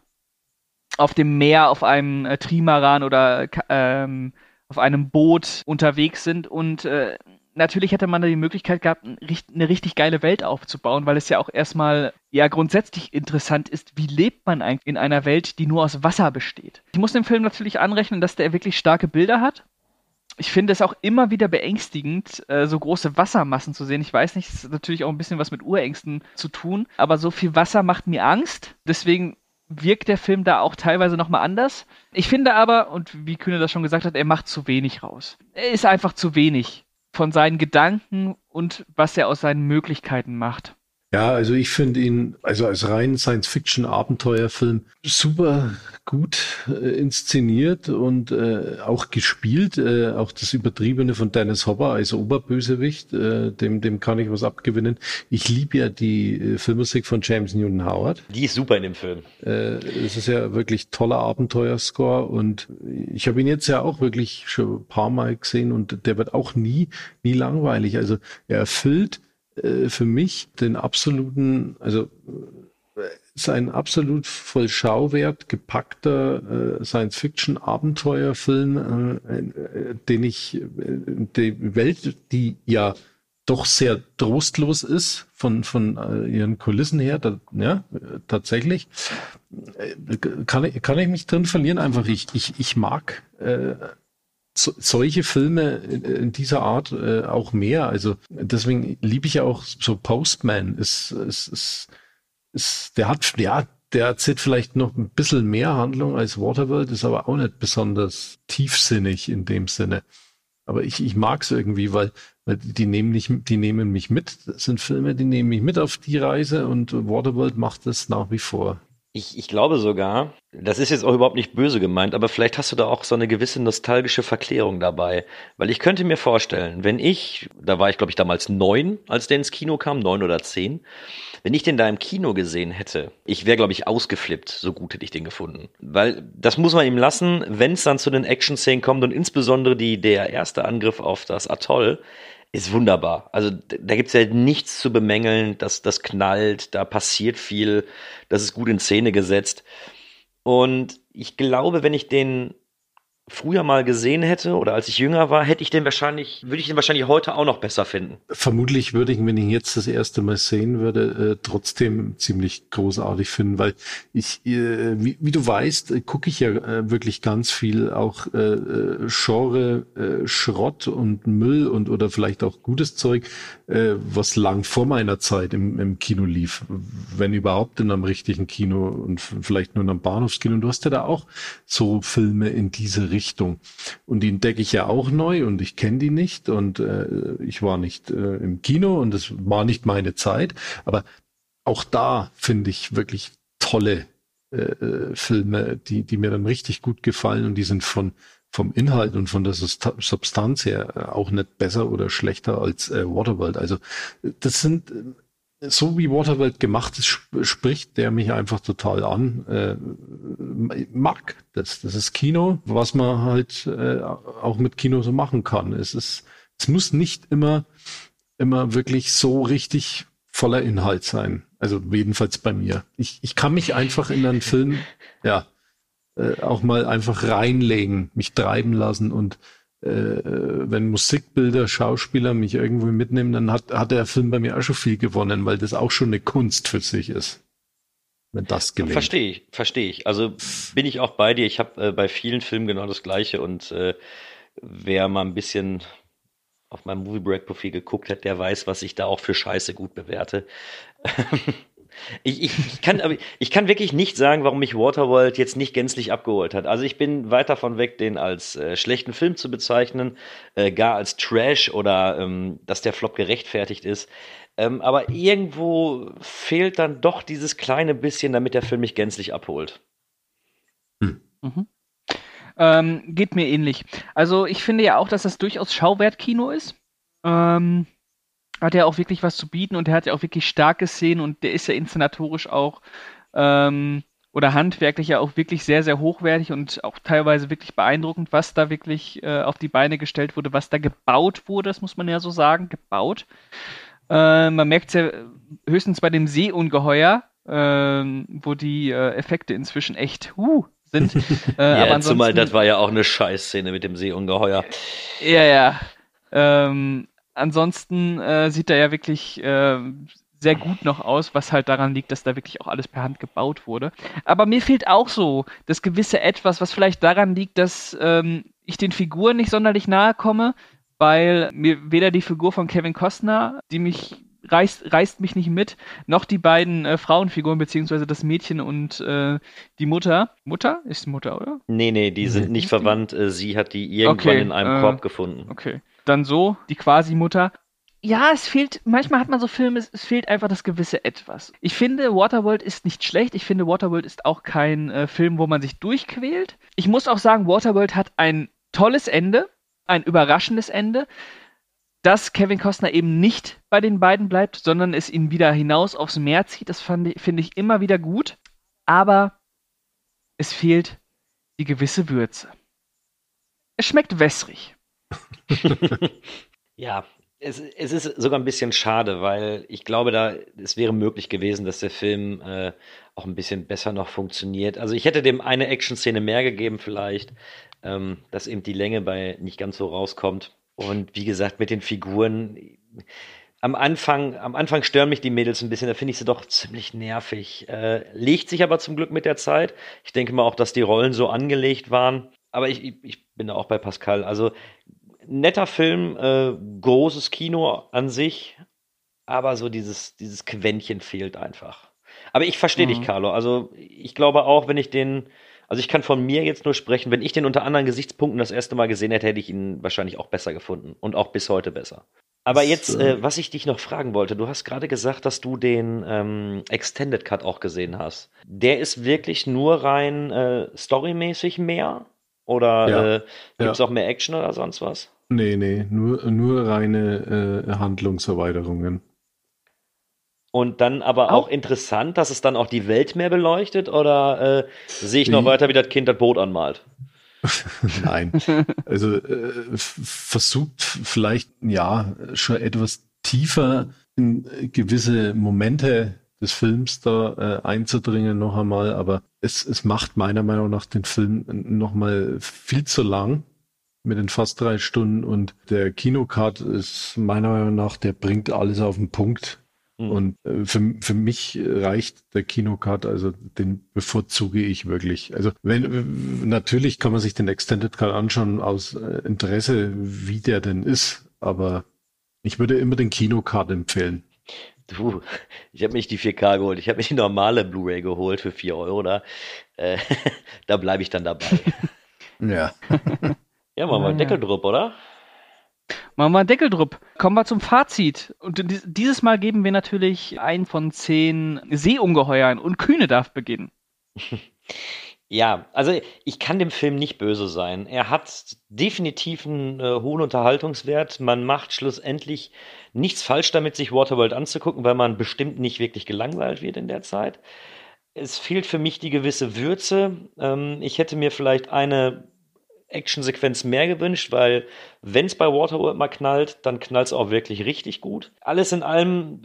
auf dem Meer auf einem äh, Trimaran oder ähm, auf einem Boot unterwegs sind und äh, natürlich hätte man da die Möglichkeit gehabt, eine richtig geile Welt aufzubauen, weil es ja auch erstmal ja grundsätzlich interessant ist, wie lebt man eigentlich in einer Welt, die nur aus Wasser besteht. Ich muss dem Film natürlich anrechnen, dass der wirklich starke Bilder hat. Ich finde es auch immer wieder beängstigend, äh, so große Wassermassen zu sehen. Ich weiß nicht, es ist natürlich auch ein bisschen was mit Urängsten zu tun, aber so viel Wasser macht mir Angst. Deswegen wirkt der Film da auch teilweise nochmal anders. Ich finde aber, und wie Kühne das schon gesagt hat, er macht zu wenig raus. Er ist einfach zu wenig von seinen Gedanken und was er aus seinen Möglichkeiten macht. Ja, also ich finde ihn, also als rein Science-Fiction-Abenteuerfilm super gut äh, inszeniert und äh, auch gespielt. Äh, auch das Übertriebene von Dennis Hopper als Oberbösewicht, äh, dem, dem kann ich was abgewinnen. Ich liebe ja die äh, Filmmusik von James Newton Howard. Die ist super in dem Film. Äh, es ist ja wirklich toller Abenteuerscore und ich habe ihn jetzt ja auch wirklich schon ein paar Mal gesehen und der wird auch nie, nie langweilig. Also er erfüllt äh, für mich den absoluten, also äh, ist ein absolut voll Schauwert gepackter äh, Science-Fiction-Abenteuerfilm, äh, äh, den ich, die Welt, die ja doch sehr trostlos ist von, von ihren Kulissen her, da, ja, tatsächlich, kann, ich, kann ich mich drin verlieren einfach. Ich, ich, ich mag äh, so, solche Filme in dieser Art äh, auch mehr. Also deswegen liebe ich ja auch so Postman. Ist, ist, ist, ist, der hat, ja, der erzählt vielleicht noch ein bisschen mehr Handlung als Waterworld, ist aber auch nicht besonders tiefsinnig in dem Sinne. Aber ich, ich mag es irgendwie, weil, weil die nehmen nicht, die nehmen mich mit. Das sind Filme, die nehmen mich mit auf die Reise und Waterworld macht das nach wie vor. Ich, ich glaube sogar, das ist jetzt auch überhaupt nicht böse gemeint, aber vielleicht hast du da auch so eine gewisse nostalgische Verklärung dabei. Weil ich könnte mir vorstellen, wenn ich, da war ich glaube ich damals neun, als der ins Kino kam, neun oder zehn, wenn ich den da im Kino gesehen hätte, ich wäre glaube ich ausgeflippt, so gut hätte ich den gefunden. Weil das muss man ihm lassen, wenn es dann zu den Action-Szenen kommt und insbesondere die, der erste Angriff auf das Atoll, ist wunderbar. Also da gibt's ja nichts zu bemängeln, dass das knallt, da passiert viel, das ist gut in Szene gesetzt. Und ich glaube, wenn ich den früher mal gesehen hätte oder als ich jünger war, hätte ich den wahrscheinlich, würde ich den wahrscheinlich heute auch noch besser finden. Vermutlich würde ich, wenn ich ihn jetzt das erste Mal sehen würde, äh, trotzdem ziemlich großartig finden, weil ich, äh, wie, wie, du weißt, äh, gucke ich ja äh, wirklich ganz viel auch äh, äh, Genre, Schrott und Müll und oder vielleicht auch gutes Zeug, was lang vor meiner Zeit im, im Kino lief, wenn überhaupt in einem richtigen Kino und vielleicht nur in einem Bahnhofskino. Und du hast ja da auch so Filme in diese Richtung. Und die entdecke ich ja auch neu und ich kenne die nicht und äh, ich war nicht äh, im Kino und es war nicht meine Zeit. Aber auch da finde ich wirklich tolle äh, äh Filme, die, die mir dann richtig gut gefallen und die sind von vom Inhalt und von der Substanz her auch nicht besser oder schlechter als äh, Waterworld. Also das sind so wie Waterworld gemacht ist, spricht der mich einfach total an. Äh, mag das. Das ist Kino, was man halt äh, auch mit Kino so machen kann. Es ist, es muss nicht immer, immer wirklich so richtig voller Inhalt sein. Also jedenfalls bei mir. Ich, ich kann mich einfach in einen Film, ja, äh, auch mal einfach reinlegen, mich treiben lassen und wenn Musikbilder, Schauspieler mich irgendwo mitnehmen, dann hat, hat der Film bei mir auch schon viel gewonnen, weil das auch schon eine Kunst für sich ist. Wenn das gelingt. Verstehe ich, verstehe ich. Also bin ich auch bei dir. Ich habe äh, bei vielen Filmen genau das Gleiche und äh, wer mal ein bisschen auf meinem Movie Break Profil geguckt hat, der weiß, was ich da auch für Scheiße gut bewerte. Ich, ich, ich, kann, aber ich kann wirklich nicht sagen, warum mich Waterworld jetzt nicht gänzlich abgeholt hat. Also ich bin weit davon weg, den als äh, schlechten Film zu bezeichnen, äh, gar als Trash oder ähm, dass der Flop gerechtfertigt ist. Ähm, aber irgendwo fehlt dann doch dieses kleine bisschen, damit der Film mich gänzlich abholt. Hm. Mhm. Ähm, geht mir ähnlich. Also ich finde ja auch, dass das durchaus Schauwertkino ist. Ähm, hat er auch wirklich was zu bieten und er hat ja auch wirklich starke Szenen und der ist ja inszenatorisch auch ähm, oder handwerklich ja auch wirklich sehr, sehr hochwertig und auch teilweise wirklich beeindruckend, was da wirklich äh, auf die Beine gestellt wurde, was da gebaut wurde, das muss man ja so sagen, gebaut. Äh, man merkt es ja höchstens bei dem Seeungeheuer, äh, wo die äh, Effekte inzwischen echt uh, sind. Äh, ja, zumal das war ja auch eine Scheißszene mit dem Seeungeheuer. Ja, ja. Ähm, ansonsten äh, sieht er ja wirklich äh, sehr gut noch aus, was halt daran liegt, dass da wirklich auch alles per Hand gebaut wurde. Aber mir fehlt auch so das gewisse Etwas, was vielleicht daran liegt, dass ähm, ich den Figuren nicht sonderlich nahe komme, weil mir weder die Figur von Kevin Costner, die mich reißt, reißt mich nicht mit, noch die beiden äh, Frauenfiguren, beziehungsweise das Mädchen und äh, die Mutter. Mutter? Ist Mutter, oder? Nee, nee, die sind nicht verwandt. Äh, sie hat die irgendwann okay, in einem äh, Korb gefunden. Okay dann so, die Quasi-Mutter, ja, es fehlt, manchmal hat man so Filme, es, fehlt einfach das gewisse Etwas. Ich finde, Waterworld ist nicht schlecht. Ich finde, Waterworld ist auch kein äh, Film, wo man sich durchquält. Ich muss auch sagen, Waterworld hat ein tolles Ende, ein überraschendes Ende, dass Kevin Costner eben nicht bei den beiden bleibt, sondern es ihn wieder hinaus aufs Meer zieht. Das finde ich immer wieder gut. Aber es fehlt die gewisse Würze. Es schmeckt wässrig. ja, es, es, ist sogar ein bisschen schade, weil ich glaube, da es wäre möglich gewesen, dass der Film äh, auch ein bisschen besser noch funktioniert. Also ich hätte dem eine Action-Szene mehr gegeben, vielleicht, ähm, dass eben die Länge bei nicht ganz so rauskommt. Und wie gesagt, mit den Figuren. Am Anfang, am Anfang stören mich die Mädels ein bisschen, da finde ich sie doch ziemlich nervig. Äh, legt sich aber zum Glück mit der Zeit. Ich denke mal auch, dass die Rollen so angelegt waren. Aber ich, ich bin da auch bei Pascal. Also netter Film, äh, großes Kino an sich, aber so dieses, dieses Quäntchen fehlt einfach. Aber ich verstehe mhm. dich, Carlo. Also ich glaube auch, wenn ich den, also ich kann von mir jetzt nur sprechen, wenn ich den unter anderen Gesichtspunkten das erste Mal gesehen hätte, hätte ich ihn wahrscheinlich auch besser gefunden und auch bis heute besser. Aber jetzt, äh, äh, was ich dich noch fragen wollte, du hast gerade gesagt, dass du den ähm, Extended Cut auch gesehen hast. Der ist wirklich nur rein äh, storymäßig mehr? Oder ja. äh, gibt es ja. auch mehr Action oder sonst was? Nee, nee, nur, nur reine äh, Handlungserweiterungen. Und dann aber auch, auch, interessant, dass es dann auch die Welt mehr beleuchtet oder äh, sehe ich noch weiter, wie das Kind das Boot anmalt? Nein. Also äh, versucht vielleicht ja schon etwas tiefer in gewisse Momente des Films da äh, einzudringen noch einmal, aber es, es macht meiner Meinung nach den Film noch mal viel zu lang mit den fast drei Stunden und der Kinocard ist meiner Meinung nach, der bringt alles auf den Punkt. Mhm. Und äh, für, für mich reicht der Kinocard, also den bevorzuge ich wirklich. Also wenn natürlich kann man sich den Extended Card anschauen aus äh, Interesse, wie der denn ist, aber ich würde immer den Kinocard empfehlen. Du, ich habe nicht die 4K geholt, ich habe mir die normale Blu-ray geholt für 4 Euro. Da, äh, da bleibe ich dann dabei. ja. ja, machen wir einen Deckel drüber, oder? Machen wir einen Deckel drüber. Kommen wir zum Fazit. Und dieses Mal geben wir natürlich ein von zehn Seeungeheuern und Kühne darf beginnen. Ja, also ich kann dem Film nicht böse sein. Er hat definitiv einen äh, hohen Unterhaltungswert. Man macht schlussendlich nichts falsch damit, sich Waterworld anzugucken, weil man bestimmt nicht wirklich gelangweilt wird in der Zeit. Es fehlt für mich die gewisse Würze. Ähm, ich hätte mir vielleicht eine Actionsequenz mehr gewünscht, weil wenn es bei Waterworld mal knallt, dann knallt es auch wirklich richtig gut. Alles in allem,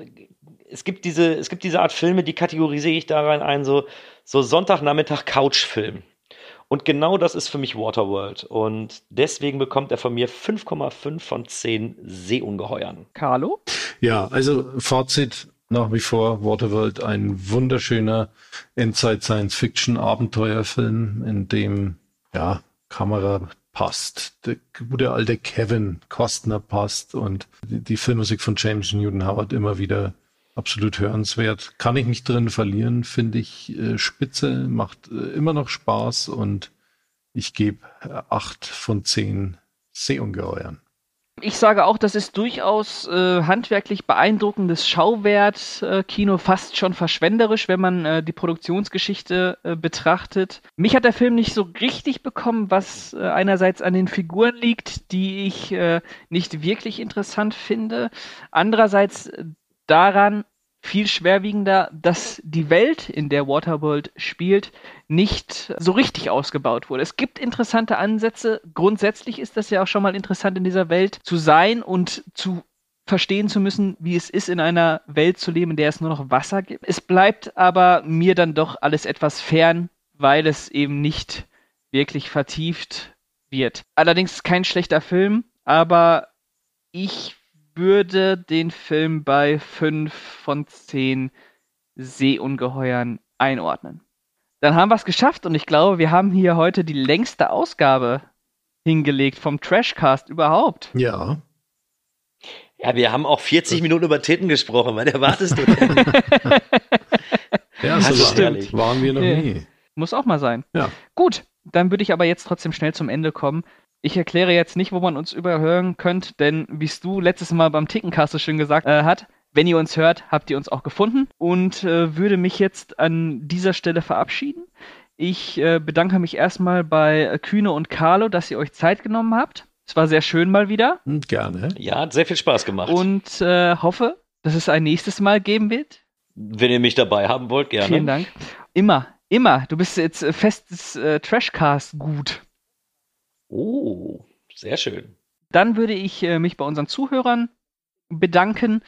es gibt diese, es gibt diese Art Filme, die kategorisiere ich da rein ein, so, so Sonntagnachmittag Couchfilm. Und genau das ist für mich Waterworld. Und deswegen bekommt er von mir 5,5 von 10 Seeungeheuern. Carlo? Ja, also Fazit nach wie vor Waterworld ein wunderschöner Endzeit-Science-Fiction-Abenteuerfilm, in dem ja Kamera passt, der gute alte Kevin Costner passt und die, Filmmusik von James Newton Howard immer wieder absolut hörenswert. Kann ich mich drin verlieren, finde ich äh, spitze, macht äh, immer noch Spaß und ich gebe acht von zehn Seeungeheuern. Ich sage auch, das ist durchaus äh, handwerklich beeindruckendes Schauwert, äh, fast schon verschwenderisch, wenn man äh, die Produktionsgeschichte äh, betrachtet. Mich hat der Film nicht so richtig bekommen, was äh, einerseits an den Figuren liegt, die ich äh, nicht wirklich interessant finde, andererseits daran, viel schwerwiegender, dass die Welt, in der Waterworld spielt, nicht so richtig ausgebaut wurde. Es gibt interessante Ansätze. Grundsätzlich ist das ja auch schon mal interessant, in dieser Welt zu sein und zu verstehen zu müssen, wie es ist, in einer Welt zu leben, in der es nur noch Wasser gibt. Es bleibt aber mir dann doch alles etwas fern, weil es eben nicht wirklich vertieft wird. Allerdings kein schlechter Film, aber ich würde den Film bei 5 von 10 Seeungeheuern einordnen. Dann haben wir es geschafft und ich glaube, wir haben hier heute die längste Ausgabe hingelegt vom Trashcast überhaupt. Ja. Ja, wir haben auch 40 Minuten über Titten gesprochen. Was erwartest du denn? ja, so das stimmt. waren wir noch nie. Muss auch mal sein. Ja. Gut, dann würde ich aber jetzt trotzdem schnell zum Ende kommen. Ich erkläre jetzt nicht, wo man uns überhören könnte, denn wie es du letztes Mal beim Tickencast so schön gesagt äh, hat, wenn ihr uns hört, habt ihr uns auch gefunden und äh, würde mich jetzt an dieser Stelle verabschieden. Ich äh, bedanke mich erstmal bei Kühne und Carlo, dass ihr euch Zeit genommen habt. Es war sehr schön mal wieder. Hm, gerne. Ja, hat sehr viel Spaß gemacht. Und äh, hoffe, dass es ein nächstes Mal geben wird. Wenn ihr mich dabei haben wollt, gerne. Vielen Dank. Immer, immer. Du bist jetzt festes äh, Trashcast gut. Oh, sehr schön. Dann würde ich äh, mich bei unseren Zuhörern bedanken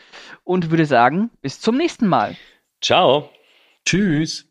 und würde sagen, bis zum nächsten Mal. Ciao. Tschüss.